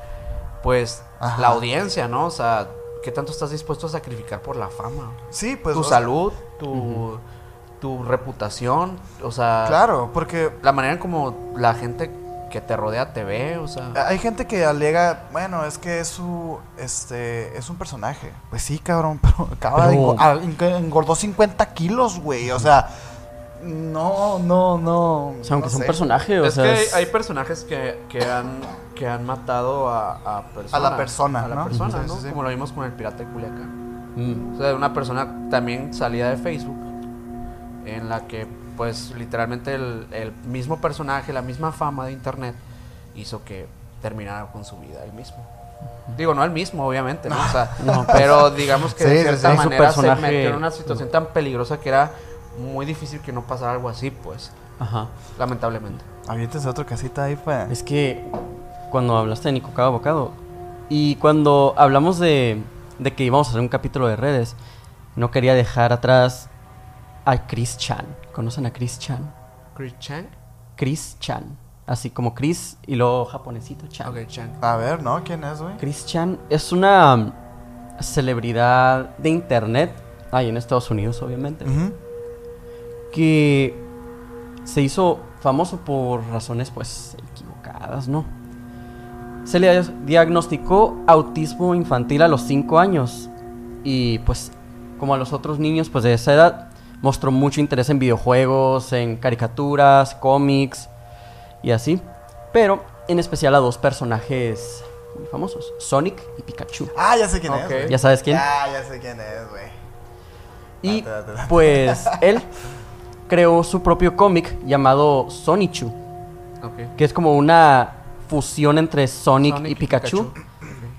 pues, Ajá. la audiencia, ¿no? O sea, ¿qué tanto estás dispuesto a sacrificar por la fama? Sí, pues. tu o sea, salud, tu, tu reputación, o sea, Claro, porque la manera en como la gente que te rodea te ve, o sea, hay gente que alega, bueno, es que es su. Este. Es un personaje. Pues sí, cabrón, pero acaba de. Pero- ah, eng- engordó 50 kilos, güey. O sea. No, no, no. O sea, aunque no sea un sé. personaje, o es sea. que es- hay personajes que, que han que han matado a, a personas. A la persona, A la ¿no? persona, Sí, ¿no? sí, sí. Como lo vimos con el pirata de Culiacán. Mm. O sea, una persona también salida de Facebook en la que pues literalmente el, el mismo personaje, la misma fama de internet hizo que terminara con su vida él mismo. Digo, no el mismo, obviamente, ¿no? O sea, No, pero digamos que Sí, de cierta sí. Manera se metió en una situación tan peligrosa que era muy difícil que no pasara algo así, pues, Ajá. lamentablemente. Aviéntese otro casita ahí, pues. Es que cuando hablaste de Nico Cada Bocado y cuando hablamos de, de que íbamos a hacer un capítulo de redes, no quería dejar atrás a Chris Chan. ¿Conocen a Chris Chan? Chris Chang. Chris Chan. Así como Chris y luego japonesito Chan. Ok, Chang. A ver, ¿no? ¿Quién es, güey? Chris Chan es una um, celebridad de internet, ahí en Estados Unidos obviamente, que se hizo famoso por razones pues equivocadas, ¿no? Se le diagnosticó autismo infantil a los 5 años y pues como a los otros niños pues de esa edad mostró mucho interés en videojuegos, en caricaturas, cómics y así, pero en especial a dos personajes muy famosos, Sonic y Pikachu. Ah, ya sé quién es. güey. ¿Ya sabes quién? Ya, ya sé quién es, güey. Y Date, date, date. pues él creó su propio cómic llamado Sonichu, Ok. que es como una fusión entre Sonic, Sonic y y Pikachu, Pikachu.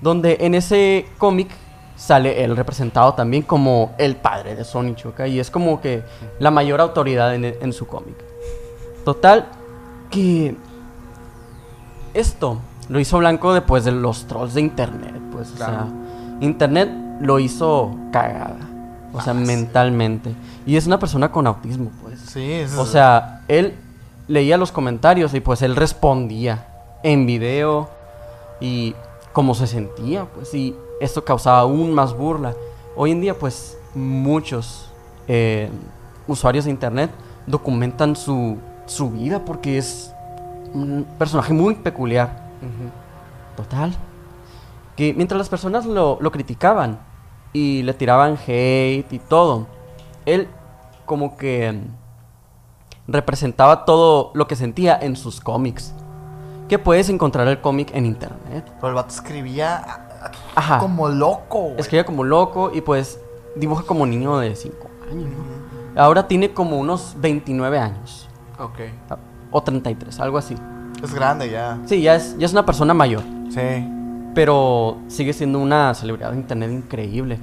donde en ese cómic sale él representado también como el padre de Sonichu, ¿ok? y es como que la mayor autoridad en, en su cómic. Total, que esto lo hizo blanco después de los trolls de internet, pues, o sea, internet lo hizo cagada, o sea, Ah, sí. mentalmente. Y es una persona con autismo, pues. Sí, es- O sea, él leía los comentarios y pues él respondía en video y cómo se sentía, pues, y esto causaba aún más burla. Hoy en día, pues, muchos eh, usuarios de internet documentan su, su vida porque es un personaje muy peculiar. Total. Que mientras las personas lo, lo criticaban y le tiraban hate y todo, él como que representaba todo lo que sentía en sus cómics. Que puedes encontrar el cómic en internet. Pero el vato escribía Ajá. como loco, güey. Escribe como loco y pues dibuja como niño de 5 años. ¿no? Ahora tiene como unos 29 años. Ok. O 33, algo así. Es grande ya. Sí, ya es, ya es una persona mayor. Sí. Pero sigue siendo una celebridad de internet increíble.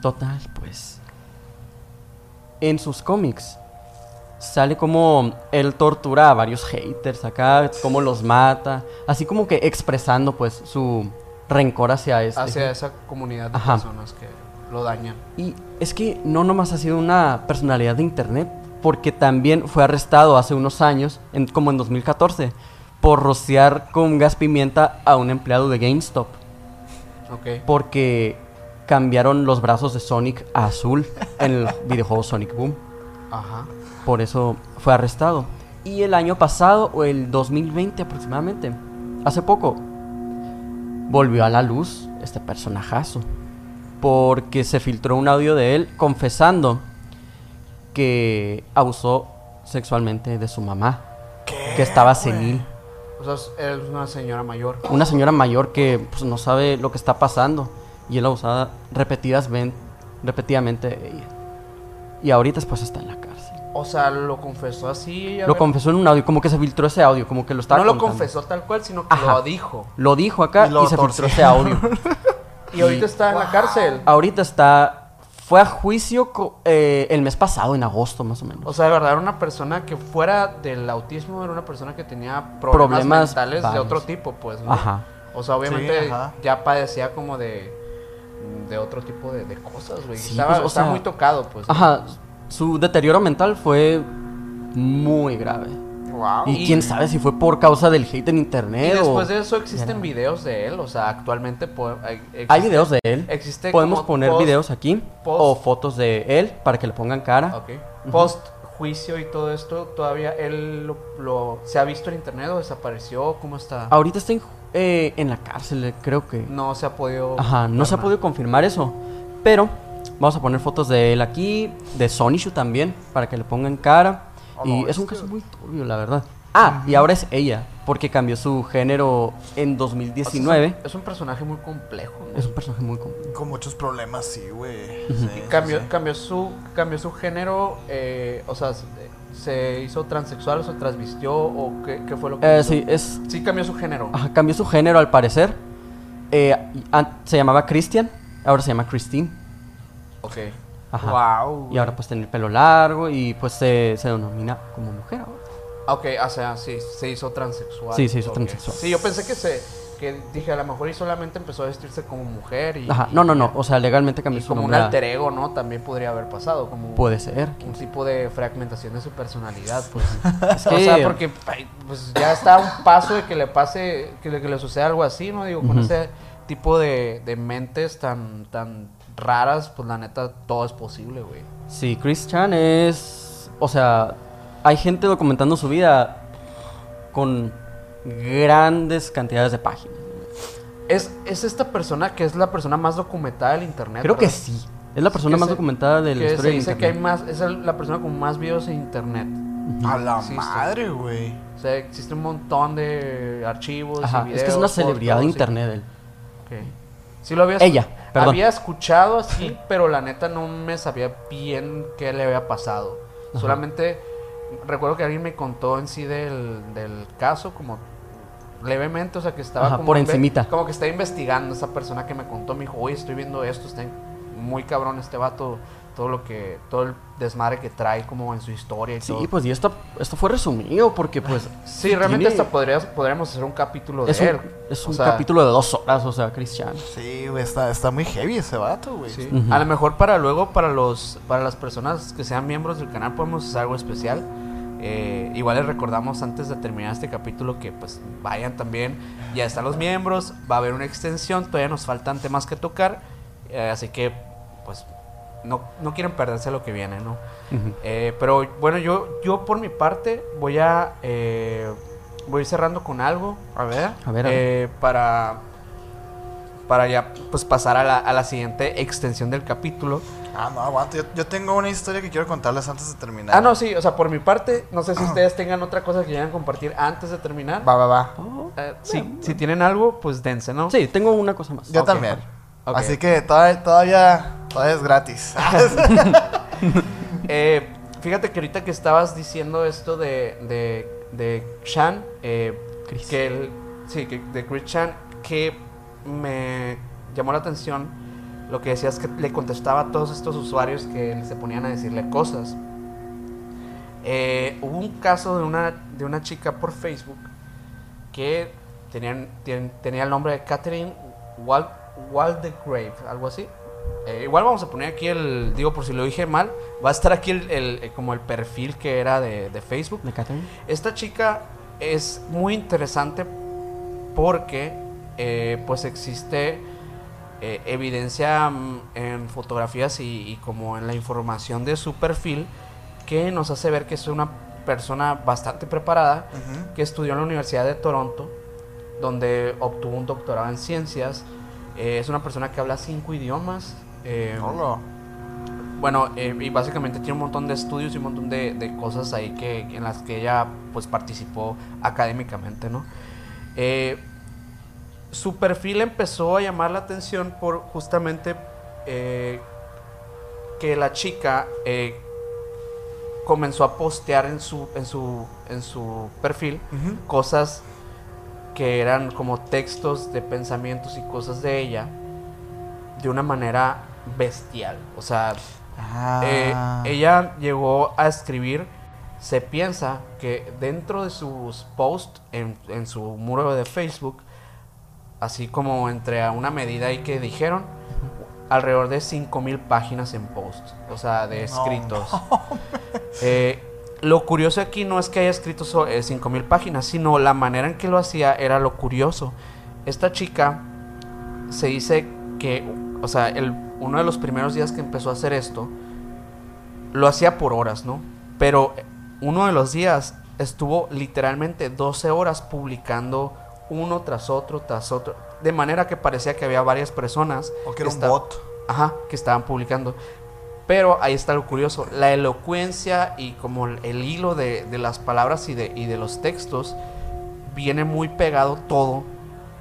Total, pues. En sus cómics sale como él tortura a varios haters acá, cómo los mata, así como que expresando pues su rencor hacia este. Hacia esa comunidad de Ajá. personas que lo dañan. Y es que no nomás ha sido una personalidad de internet, porque también fue arrestado hace unos años, en- como en 2014, por rociar con gas pimienta a un empleado de GameStop, Ok. porque cambiaron los brazos de Sonic a azul en el videojuego Sonic Boom. Ajá. Por eso fue arrestado. Y el año pasado, o el 2020 aproximadamente, hace poco, volvió a la luz este personajazo. Porque se filtró un audio de él confesando que abusó sexualmente de su mamá. ¿Qué, Que estaba senil. O sea, es- una señora mayor. Una señora mayor que pues, no sabe lo que está pasando. Y él abusaba repetidas ven- repetidamente de ella. Y ahorita pues está en la cárcel. O sea, lo confesó así. Lo ver. confesó en un audio, como que se filtró ese audio, como que lo estaba No lo confesó tal cual, sino que Ajá. lo dijo. Lo dijo acá Y se filtró ese audio. Y ahorita está en la cárcel. Ahorita está. Fue a juicio eh, el mes pasado, en agosto más o menos. O sea, de verdad era una persona que fuera del autismo, era una persona que tenía problemas, Problemas mentales de otro tipo, pues. ¿no? Ajá. O sea, obviamente Sí, ajá. ya padecía como de, de otro tipo de, de cosas, güey. Sí, estaba pues, o estaba sea, muy tocado, pues. ¿no? Su deterioro mental fue muy grave. Wow. Y, quién sabe si fue por causa del hate en Y internet después o... de eso existen videos de él, o sea, actualmente po- hay, videos de él. Existe Podemos poner post- videos aquí post- o fotos de él para que le pongan cara. Ok. Post juicio y todo esto, todavía él lo, lo- se ha visto en internet o desapareció, ¿cómo está? Ahorita está en, eh, en la cárcel, eh, creo que. No se ha podido. Ajá, no se ha podido confirmar eso. Pero vamos a poner fotos de él aquí, de Sonishu también, para que le pongan cara. Oh, y no, es un caso muy turbio, la verdad. Ah, y ahora es ella, porque cambió su género en nada. O sea, 2019. es, un, es un personaje muy complejo. ¿no? Es un personaje muy complejo. Con muchos problemas, sí, güey. Sí, cambió, sí. cambió su cambió su género, eh, o sea, se, hizo transexual o se transvistió o qué, qué fue lo que Eh, hizo? sí, es, Sí cambió su género. ajá, cambió su género al parecer. Eh, an- se llamaba Christian, ahora se llama Christine. Ok. Ajá. Wow. Y ahora pues tiene el pelo largo y pues se, se denomina como mujer ahora. Ok, o sea, sí, se hizo transexual. Sí, se hizo transexual. Sí, yo pensé que se que dije a lo mejor y solamente empezó a vestirse como mujer y Ajá, no, no, no, o sea, legalmente cambió su como un nombre. a- alter ego, ¿no? También podría haber pasado como Puede ser. un tipo de fragmentación de su personalidad, pues. Es O sea, porque pues ya está un paso de que le pase, que le, que le suceda algo así, ¿no? Digo, con ese tipo de, de mentes tan, tan raras, pues la neta, todo es posible, güey. Sí, Chris Chan es. O sea, hay gente documentando su vida con grandes cantidades de páginas. Es, es esta persona que es la persona más documentada del internet. Creo que sí. Es la persona Que más se- documentada de la que historia se del dice que hay internet. más, es el- la persona con más videos en internet. A la madre, güey. O sea, existe un montón de archivos. y Ajá, es videos, que es una celebridad de y- internet él. Ok. Sí lo había Ella, perdón. Había escuchado así, pero la neta no me sabía bien qué le había pasado. Ajá. Solamente recuerdo que alguien me contó en sí del, del caso, como levemente, o sea que estaba Ajá, como por encimita. Como que estaba investigando esa persona que me contó, me dijo, oye, estoy viendo esto, está muy cabrón este vato, todo lo que, todo el desmadre que trae como en su historia y Sí, todo. pues y esto, esto fue resumido porque pues... Sí, realmente tiene- hasta podrías, podríamos hacer un capítulo de Es un, él. es O un sea, capítulo de dos horas, o sea, Chris Chan. Sí, güey, está, está muy heavy ese vato, güey. Sí. A lo mejor para luego, para los para las personas que sean miembros del canal, podemos hacer algo especial. Eh, igual les recordamos antes de terminar este capítulo que pues vayan también. Ya están los miembros, va a haber una extensión, todavía nos faltan temas que tocar. eh, así que pues no, no quieren perderse lo que viene, ¿no? Eh, pero bueno, yo, yo por mi parte voy a eh, voy cerrando con algo. A ver. A ver, a ver. Eh, para para ya pues pasar a la, a la siguiente extensión del capítulo. Ah, no, aguanta. Yo, yo tengo una historia que quiero contarles antes de terminar. Ah, no, sí, o sea, por mi parte, no sé si ustedes tengan otra cosa que quieran compartir antes de terminar. Va, va, va. Eh, sí, si tienen algo, pues dense, ¿no? Sí, tengo una cosa más. Yo también. Así que todavía, todavía, todavía es gratis. Eh, fíjate que ahorita que estabas diciendo esto de, de, de Chan, eh, Chris. que el, sí, que, de Chris Chan, que me llamó la atención lo que decías que le contestaba a todos estos usuarios que se ponían a decirle cosas. Eh, hubo un caso de una, de una chica por Facebook que tenían, tenía el nombre de Catherine Wal, Waldegrave, algo así. Eh, igual vamos a poner aquí el, digo por si lo dije mal, va a estar aquí el, el- eh, como el perfil que era de, de Facebook. ¿De Catherine? Esta chica es muy interesante porque eh, pues existe eh, evidencia mm, en fotografías y, y como en la información de su perfil que nos hace ver que es una persona bastante preparada que estudió en la Universidad de Toronto, donde obtuvo un doctorado en ciencias. Eh, es una persona que habla cinco idiomas. eh, Hola. bueno, eh, y básicamente tiene un montón de estudios y un montón de, de cosas ahí que, en las que ella pues participó académicamente, ¿no? Eh, su perfil empezó a llamar la atención por justamente eh, que la chica comenzó a postear en su, en su, en su perfil cosas que eran como textos de pensamientos y cosas de ella de una manera bestial. O sea, eh, Ah. ella llegó a escribir, se piensa que dentro de sus posts en, en su muro de Facebook así como entre a una medida ahí que dijeron, alrededor de 5000 páginas en post, o sea, de escritos. Eh, lo curioso aquí no es que haya escrito so- eh, 5000 páginas, sino la manera en que lo hacía era lo curioso. Esta chica se dice que, o sea, el, uno de los primeros días que empezó a hacer esto, lo hacía por horas, ¿no? Pero uno de los días estuvo literalmente 12 horas publicando uno tras otro, tras otro, de manera que parecía que había varias personas O que era un bot. Ajá, que estaban publicando. Pero ahí está lo curioso, la elocuencia y como el, hilo de, de las palabras y de, y de los textos viene muy pegado todo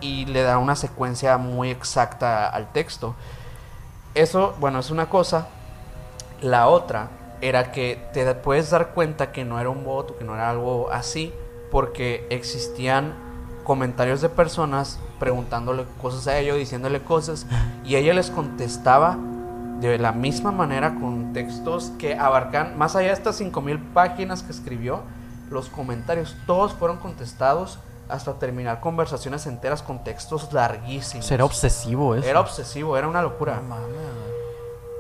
y le da una secuencia muy exacta al texto. Eso, bueno, es una cosa. La otra era que te puedes dar cuenta que no era un bot que no era algo así porque existían comentarios de personas preguntándole cosas a ella, diciéndole cosas y ella les contestaba de la misma manera con textos que abarcan más allá de estas 5000 páginas que escribió, los comentarios todos fueron contestados hasta terminar conversaciones enteras con textos larguísimos. Será obsesivo eso. Era obsesivo, era una locura. No.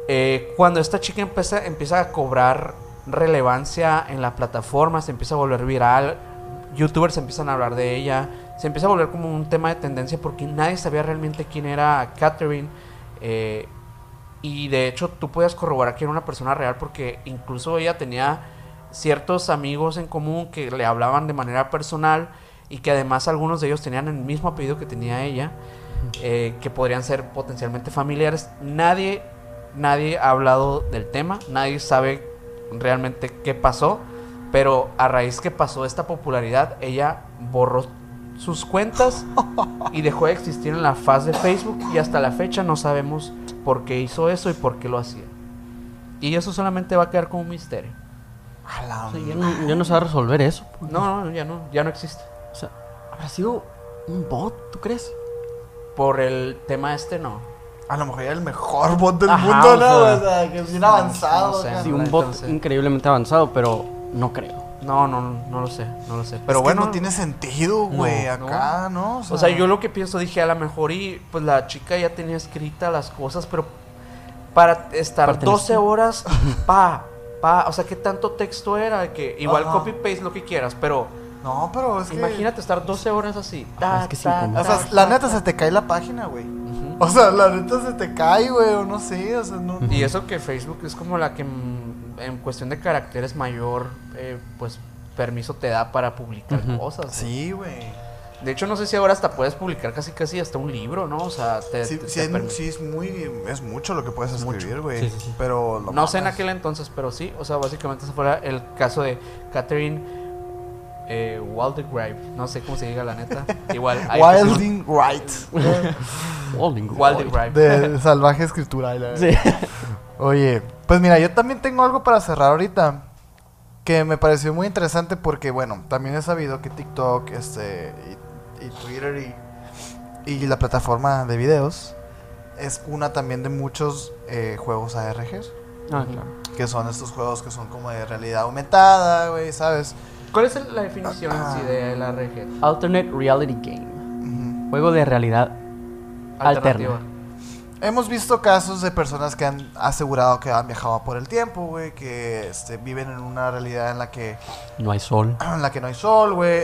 Eh, cuando esta chica empieza, empieza a cobrar relevancia en la plataforma, se empieza a volver viral, youtubers empiezan a hablar de ella, se empieza a volver como un tema de tendencia porque nadie sabía realmente quién era Catherine. eh, y de hecho tú puedes corroborar que era una persona real porque incluso ella tenía ciertos amigos en común que le hablaban de manera personal y que además algunos de ellos tenían el mismo apellido que tenía ella, eh, que podrían ser potencialmente familiares. Nadie, nadie ha hablado del tema, nadie sabe realmente qué pasó, pero a raíz que pasó esta popularidad, ella borró sus cuentas y dejó de existir en la faz de Facebook y hasta la fecha no sabemos por qué hizo eso y por qué lo hacía. Y eso solamente va a quedar como un misterio. A la O sea, ya, no, ya no se va a resolver eso. pues. No, no, ya no, ya no existe. O sea, ¿habrá sido un bot, tú crees? Por el tema este no. A lo mejor era el mejor bot del Ajá, mundo, o ¿no? sea, O sea, que es bien avanzado. no sé. Sí, un bot increíblemente avanzado, pero no creo. No, no, no lo sé, no lo sé. Pero Es que bueno, no tiene sentido, güey, No, acá, ¿no? o sea, yo lo que pienso dije a lo mejor y pues la chica ya tenía escrita las cosas, pero para estar Pertenece- 12 horas, pa, pa, o sea, ¿qué tanto texto era? Que igual Ajá. copy paste lo que quieras, pero No, pero es que... imagínate estar 12 horas así. Ajá, es que sí, como- O sea, la neta se te cae la página, güey. O sea, la neta se te cae, güey, o no sé, o sea, no... Y eso que Facebook es como la que en cuestión de caracteres mayor, eh, pues permiso te da para publicar cosas. Sí, güey. De hecho, no sé si ahora hasta puedes publicar casi casi hasta un libro, ¿no? O sea, te, Sí, te- sí, te es, permite. sí es muy... Es mucho lo que puedes escribir, güey. Sí, sí, sí. Pero... No sé en aquel entonces, pero sí. O sea, básicamente ese fue el caso de Catherine eh, Waldegrave. No sé cómo se diga la neta. Igual. Wilding Right. Holding Waldegrave. De salvaje escritura. y la- Sí. Oye, pues mira, yo también tengo algo para cerrar ahorita que me pareció muy interesante porque, bueno, también he sabido que TikTok, este, y, y Twitter y, y la plataforma de videos es una también de muchos eh, juegos ARGs, Ah, claro. que son estos juegos que son como de realidad aumentada, güey, ¿sabes? ¿Cuál es la definición en sí de la RG? Alternate Reality Game. Juego de realidad Alternativa. alterna. Hemos visto casos de personas que han asegurado que han viajado por el tiempo, güey, que este, viven en una realidad en la que No hay sol. en la que no hay sol, güey.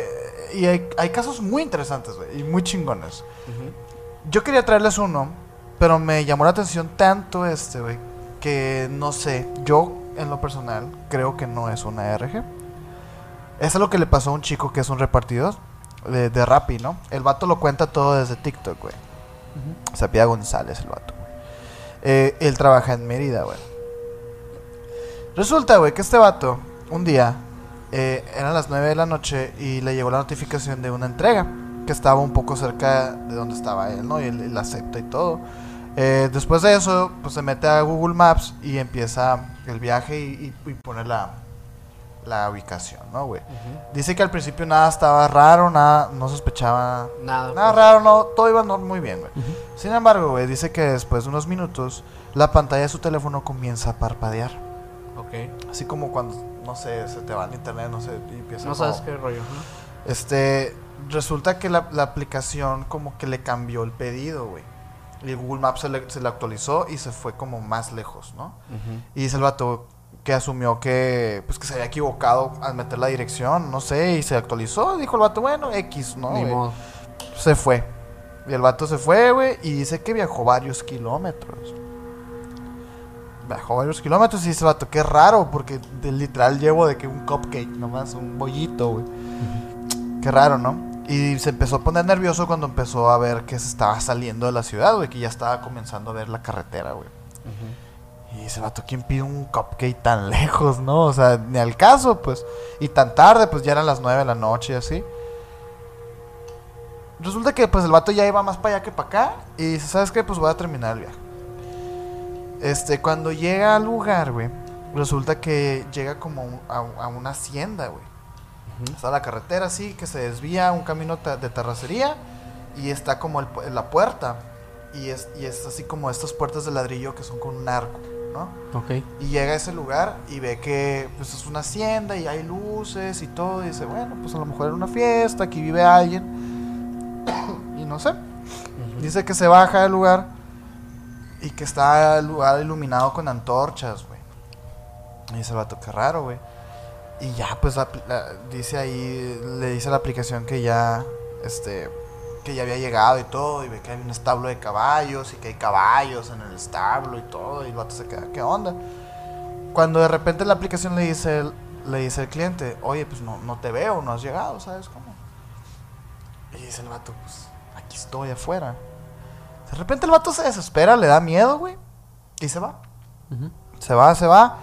Y hay, hay casos muy interesantes, güey, y muy chingones. Yo quería traerles uno, pero me llamó la atención tanto este, güey, que no sé, yo en lo personal creo que no es una RG. Es lo que le pasó a un chico que es un repartidor de, de Rappi, ¿no? El vato lo cuenta todo desde TikTok, güey. Se apellida González el vato. Eh, él trabaja en Mérida, güey. Resulta, güey, que este vato, un día, eh, eran las 9 de la noche y le llegó la notificación de una entrega que estaba un poco cerca de donde estaba él, ¿no? Y él, él acepta y todo. Eh, después de eso, pues se mete a Google Maps y empieza el viaje y, y- y pone la, la ubicación, ¿no, güey? Dice que al principio nada estaba raro, nada, no sospechaba Nada. Nada pues. raro, no, todo iba no- muy bien, güey. Sin embargo, güey, dice que después de unos minutos, la pantalla de su teléfono comienza a parpadear. Ok. Así como cuando, no sé, se te va el internet, no sé, y empieza No como- sabes qué rollo. ¿no? Este, resulta que la, la aplicación como que le cambió el pedido, güey. Y Google Maps se le, se le actualizó y se fue como más lejos, ¿no? Y dice el vato que asumió que pues que se había equivocado al meter la dirección, no sé, y se actualizó. Dijo el vato, bueno, X, ¿no? Ni modo. Se fue. Y el vato se fue, güey, y dice que viajó varios kilómetros. Viajó varios kilómetros y dice el vato, qué raro, porque de- literal llevo de que un cupcake, nomás, un bollito, güey. Qué raro, ¿no? Y se empezó a poner nervioso cuando empezó a ver que se estaba saliendo de la ciudad, güey, que ya estaba comenzando a ver la carretera, güey. Y dice, vato, ¿quién pide un cupcake tan lejos, no? O sea, ni al caso, pues. Y tan tarde, pues ya eran las 9 de la noche y así. Resulta que, pues, el vato ya iba más para allá que para acá. Y dice, ¿sabes qué? Pues voy a terminar el viaje. Este, cuando llega al lugar, güey, resulta que llega como a, a una hacienda, güey. Está la carretera así, que se desvía un camino de terracería. Y está como el la puerta. Y es, y es así como estas puertas de ladrillo que son con un arco, ¿no? Ok. Y llega a ese lugar y ve que pues, es una hacienda y hay luces y todo. Y dice, bueno, pues a lo mejor era una fiesta, aquí vive alguien. y no sé. Dice que se baja del lugar y que está el lugar iluminado con antorchas, güey. Y dice, va a tocar raro, güey. Y ya, pues, la- la- dice ahí, le dice a la aplicación que ya, este, que ya había llegado y todo. Y ve que hay un establo de caballos y que hay caballos en el establo y todo. Y el vato se queda, ¿qué onda? Cuando de repente la aplicación le dice, el- le dice al cliente, oye, pues no, no te veo, no has llegado, ¿sabes cómo? Y dice el vato, pues aquí estoy afuera. De repente el vato se desespera, le da miedo, güey. Y se va. Ujú. Se va, se va.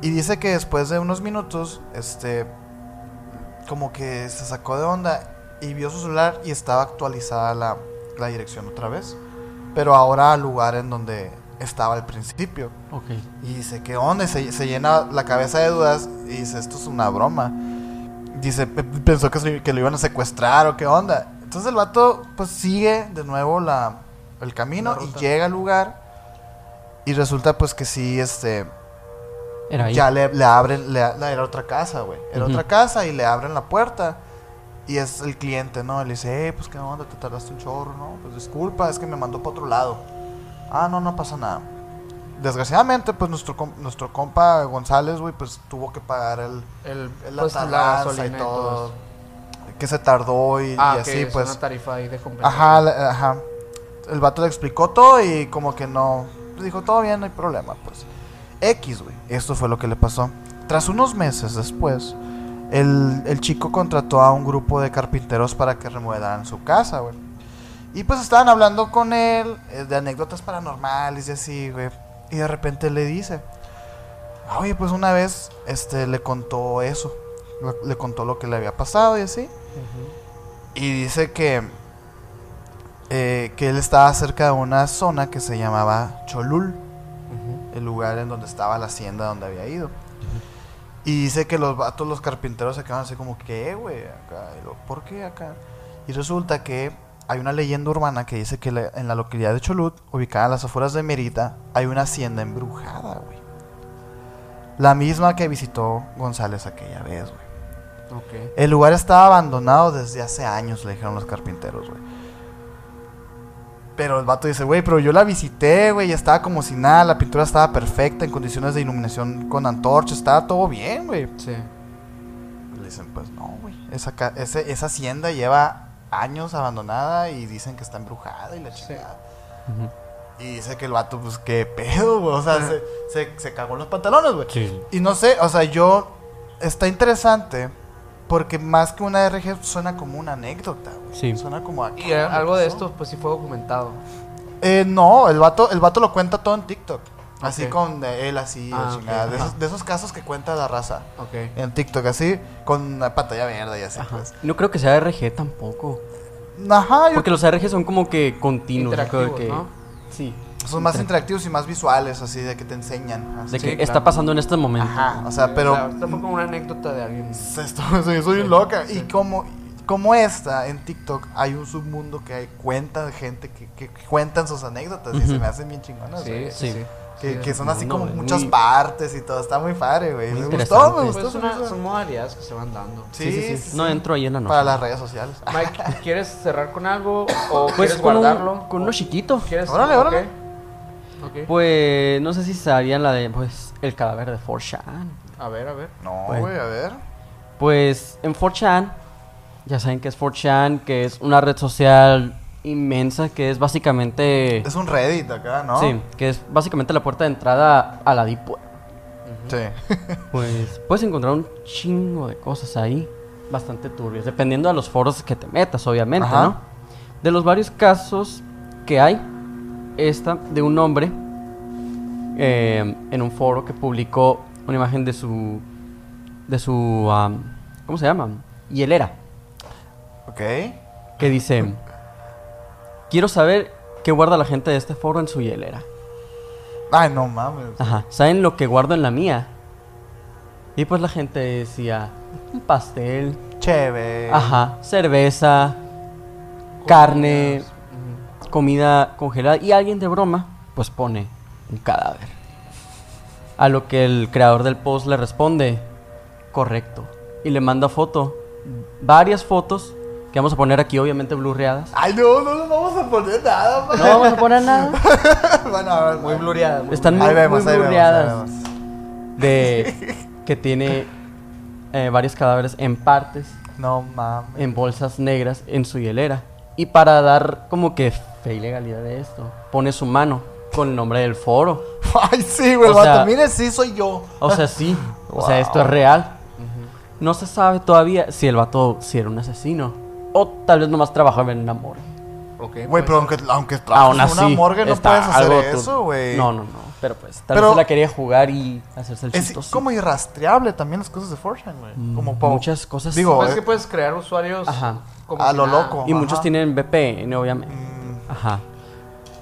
Y dice que después de unos minutos, este, como que se sacó de onda y vio su celular y estaba actualizada la, la dirección otra vez. Pero ahora al lugar en donde estaba al principio. Ok. Y dice, ¿qué onda? Y se, se llena la cabeza de dudas y dice, esto es una broma. Dice, "Pe- pensó que, que lo iban a secuestrar o qué onda. Entonces el vato pues sigue de nuevo la, el camino La y llega al lugar. Y resulta pues que sí, este, Era ahí. ya le, le abren, le, la- era otra casa, güey. Era Ujú. otra casa y le abren la puerta. Y es el cliente, ¿no? Le dice, eh, pues qué onda, te tardaste un chorro, ¿no? Pues disculpa, es que me mandó para otro lado. Ah, no, no pasa nada. Desgraciadamente, pues nuestro, nuestro compa González, güey, pues tuvo que pagar el, El, el- pues, la y todo. Que se tardó y, Ah, y así, es pues. una tarifa ahí de. Ajá, ajá. El vato le explicó todo y como que no. Dijo, todo bien, no hay problema, pues. X, güey. Esto fue lo que le pasó. Tras unos meses después, el, el chico contrató a un grupo de carpinteros para que remodelaran su casa, güey. Y pues estaban hablando con él eh, de anécdotas paranormales y así, güey. Y de repente le dice, oye, pues una vez este, le contó eso. Le, le contó lo que le había pasado y así. Y dice que, eh, que él estaba cerca de una zona que se llamaba Cholul, el lugar en donde estaba la hacienda donde había ido. Y dice que los vatos, los carpinteros se quedaron así como, ¿qué, güey? Acá, y lo, ¿Por qué acá? Y resulta que hay una leyenda urbana que dice que la- en la localidad de Cholut, ubicada a las afueras de Mérida, hay una hacienda embrujada, güey. La misma que visitó González aquella vez, güey. Ok. El lugar estaba abandonado desde hace años, le dijeron los carpinteros, güey. Pero el vato dice, güey, pero yo la visité, güey, y estaba como si nada, la pintura estaba perfecta, en condiciones de iluminación con antorchas, estaba todo bien, güey. Sí. Le dicen, pues no, güey, esa, ca- ese- esa hacienda lleva años abandonada y dicen que está embrujada y la Sí. chingada. Y dice que el vato, pues qué pedo, güey, o sea, se, se, se cagó los pantalones, güey. Sí. Y no sé, o sea, yo. Está interesante. Porque más que una RG suena como una anécdota, güey. Sí. Suena como. a- Y algo de esto, pues sí fue documentado. Eh, no, el vato, el vato lo cuenta todo en TikTok. Así con él, así, Ah, la ok, chingada. De, esos, de esos casos que cuenta la raza. Ok. En TikTok, así, con una pantalla verde y así, Ajá. pues. No creo que sea RG tampoco. Ajá, yo- Porque los RG son como que continuos. creo que... ¿no? Sí. Son más Inter- interactivos y más visuales, así, de que te enseñan. así. De que Sí, está claro. pasando en este momento. Ajá, o sea, pero. O sea, esto fue como una anécdota de alguien. Esto, soy, soy Sí, loca. sí. Y como. como esta, en TikTok, hay un submundo que hay, cuentan gente que, que cuentan sus anécdotas y se me hacen bien chingonas, Sí, sí. Que, Sí, que son un así como muchas muy- partes y todo. Está muy padre, güey. Me gustó, me Pues gustó. es se me una- son modalidades que se van dando. Sí, sí, sí. No entro ahí en la noche. Para las redes sociales. Mike, ¿quieres cerrar con algo o Pues quieres con, un- guardarlo? con uno chiquito. ¿Quieres? Órale, ok. órale. Pues no sé si sabían la de pues el cadáver de 4chan. A ver, a ver. No, Bueno. güey, a ver. Pues en 4chan, ya saben que es 4chan, que es una red social inmensa que es básicamente Es un Reddit acá, ¿no? Sí, que es básicamente la puerta de entrada a la deep web. Sí. Pues puedes encontrar un chingo de cosas ahí, bastante turbias, dependiendo de los foros que te metas, obviamente, Ajá. ¿no? De los varios casos que hay, esta de un hombre eh, en un foro que publicó una imagen de su, de su, am, ¿cómo se llama? Hielera, Ok. que dice, quiero saber qué guarda la gente de este foro en su hielera. Ay, no mames. Ajá, ¿saben lo que guardo en la mía? Y pues la gente decía, un pastel, Chévere. ajá, cerveza, carne. Comida congelada y alguien de broma, pues pone un cadáver. A lo que el creador del post le responde, correcto. Y le manda foto, varias fotos, que vamos a poner aquí obviamente blurreadas. Ay, no, no nos vamos a poner nada, man. No vamos a poner nada. bueno, a ver, Muy blureada. muy Están muy, Ahí vemos, muy ahí vemos, ahí blurreadas. vemos. De que tiene eh, varios cadáveres en partes. No mames. en bolsas negras en su hielera. Y para dar como que fe y legalidad de esto, pone su mano con el nombre del foro. Ay, sí, güey. O el sea- vato, Mire, sí, soy yo. O sea, sí. O sea, esto es Wow. real. No se sabe todavía si el vato si era un asesino. O tal vez nomás trabajaba en una morgue. Ok, Güey, pues, pero aunque, aunque Aún trabajes en así. una morgue no puedes hacer eso, güey. No, no, no. Pero pues, tal Pero- vez se la quería jugar y hacerse el Es chistoso. como irrastreable también las cosas de Fortune, güey. Mm, Como po- muchas cosas. Digo, pues es eh, que puedes crear usuarios Ajá. como A lo nada. loco. Y muchos ajá. tienen VPN, obviamente. Mm, Ajá.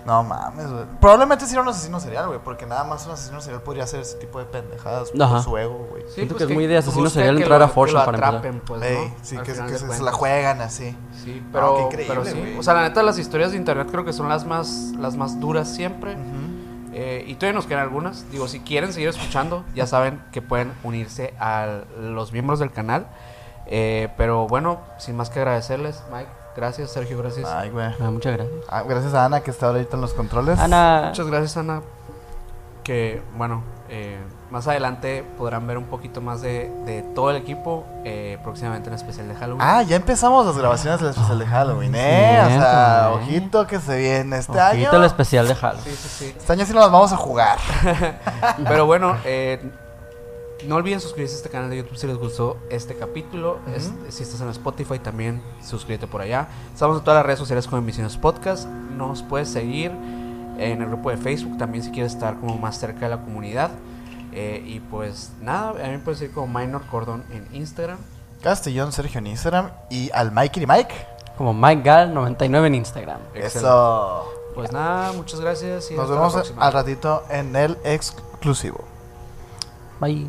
no mames, güey. Probablemente sí era un asesino serial, güey. Porque nada más un asesino serial podría hacer ese tipo de pendejadas por Ajá. su ego, güey. Sí, Siento pues que es muy de asesino busca serial que entrar lo- a que lo para empezar. atrapen, pues, Ey, ¿no? sí, Al que, final que de se, se cuentas. la juegan así. Sí, pero, qué increíble, pero sí. güey. O sea, la neta, las historias de internet creo que son las más, las más duras siempre. Eh, y todavía nos quedan algunas. Digo, si quieren seguir escuchando, ya saben que pueden unirse a los miembros del canal. Eh, pero bueno, sin más que agradecerles, Mike. Gracias, Sergio, gracias. Ay, güey. Ah, muchas gracias. Ah, gracias a Ana que está ahorita en los controles. Ana. Muchas gracias, Ana. Que bueno, eh, más adelante podrán ver un poquito más de, de todo el equipo eh, próximamente en el especial de Halloween. Ah, ya empezamos las grabaciones del especial de Halloween, ¿eh? o sea, Cierto, ¿eh? ojito que se viene este Ojito año. el especial de Halloween. Sí, sí, sí. Este año sí nos las vamos a jugar. Pero bueno, eh, no olviden suscribirse a este canal de YouTube si les gustó este capítulo. Es- si estás en Spotify también, suscríbete por allá. Estamos en todas las redes sociales como Emisiones Podcast. Nos puedes seguir en el grupo de Facebook también si quieres estar como más cerca de la comunidad. Eh, y pues nada, a mí me puedes seguir como Minor Cordón en Instagram. Castellón, Sergio en Instagram y al Mikey y Mike. Como Mike Gal 99 en Instagram. Excelente. Eso. Pues nada, muchas gracias y Nos vemos al ratito en el exclusivo. Bye.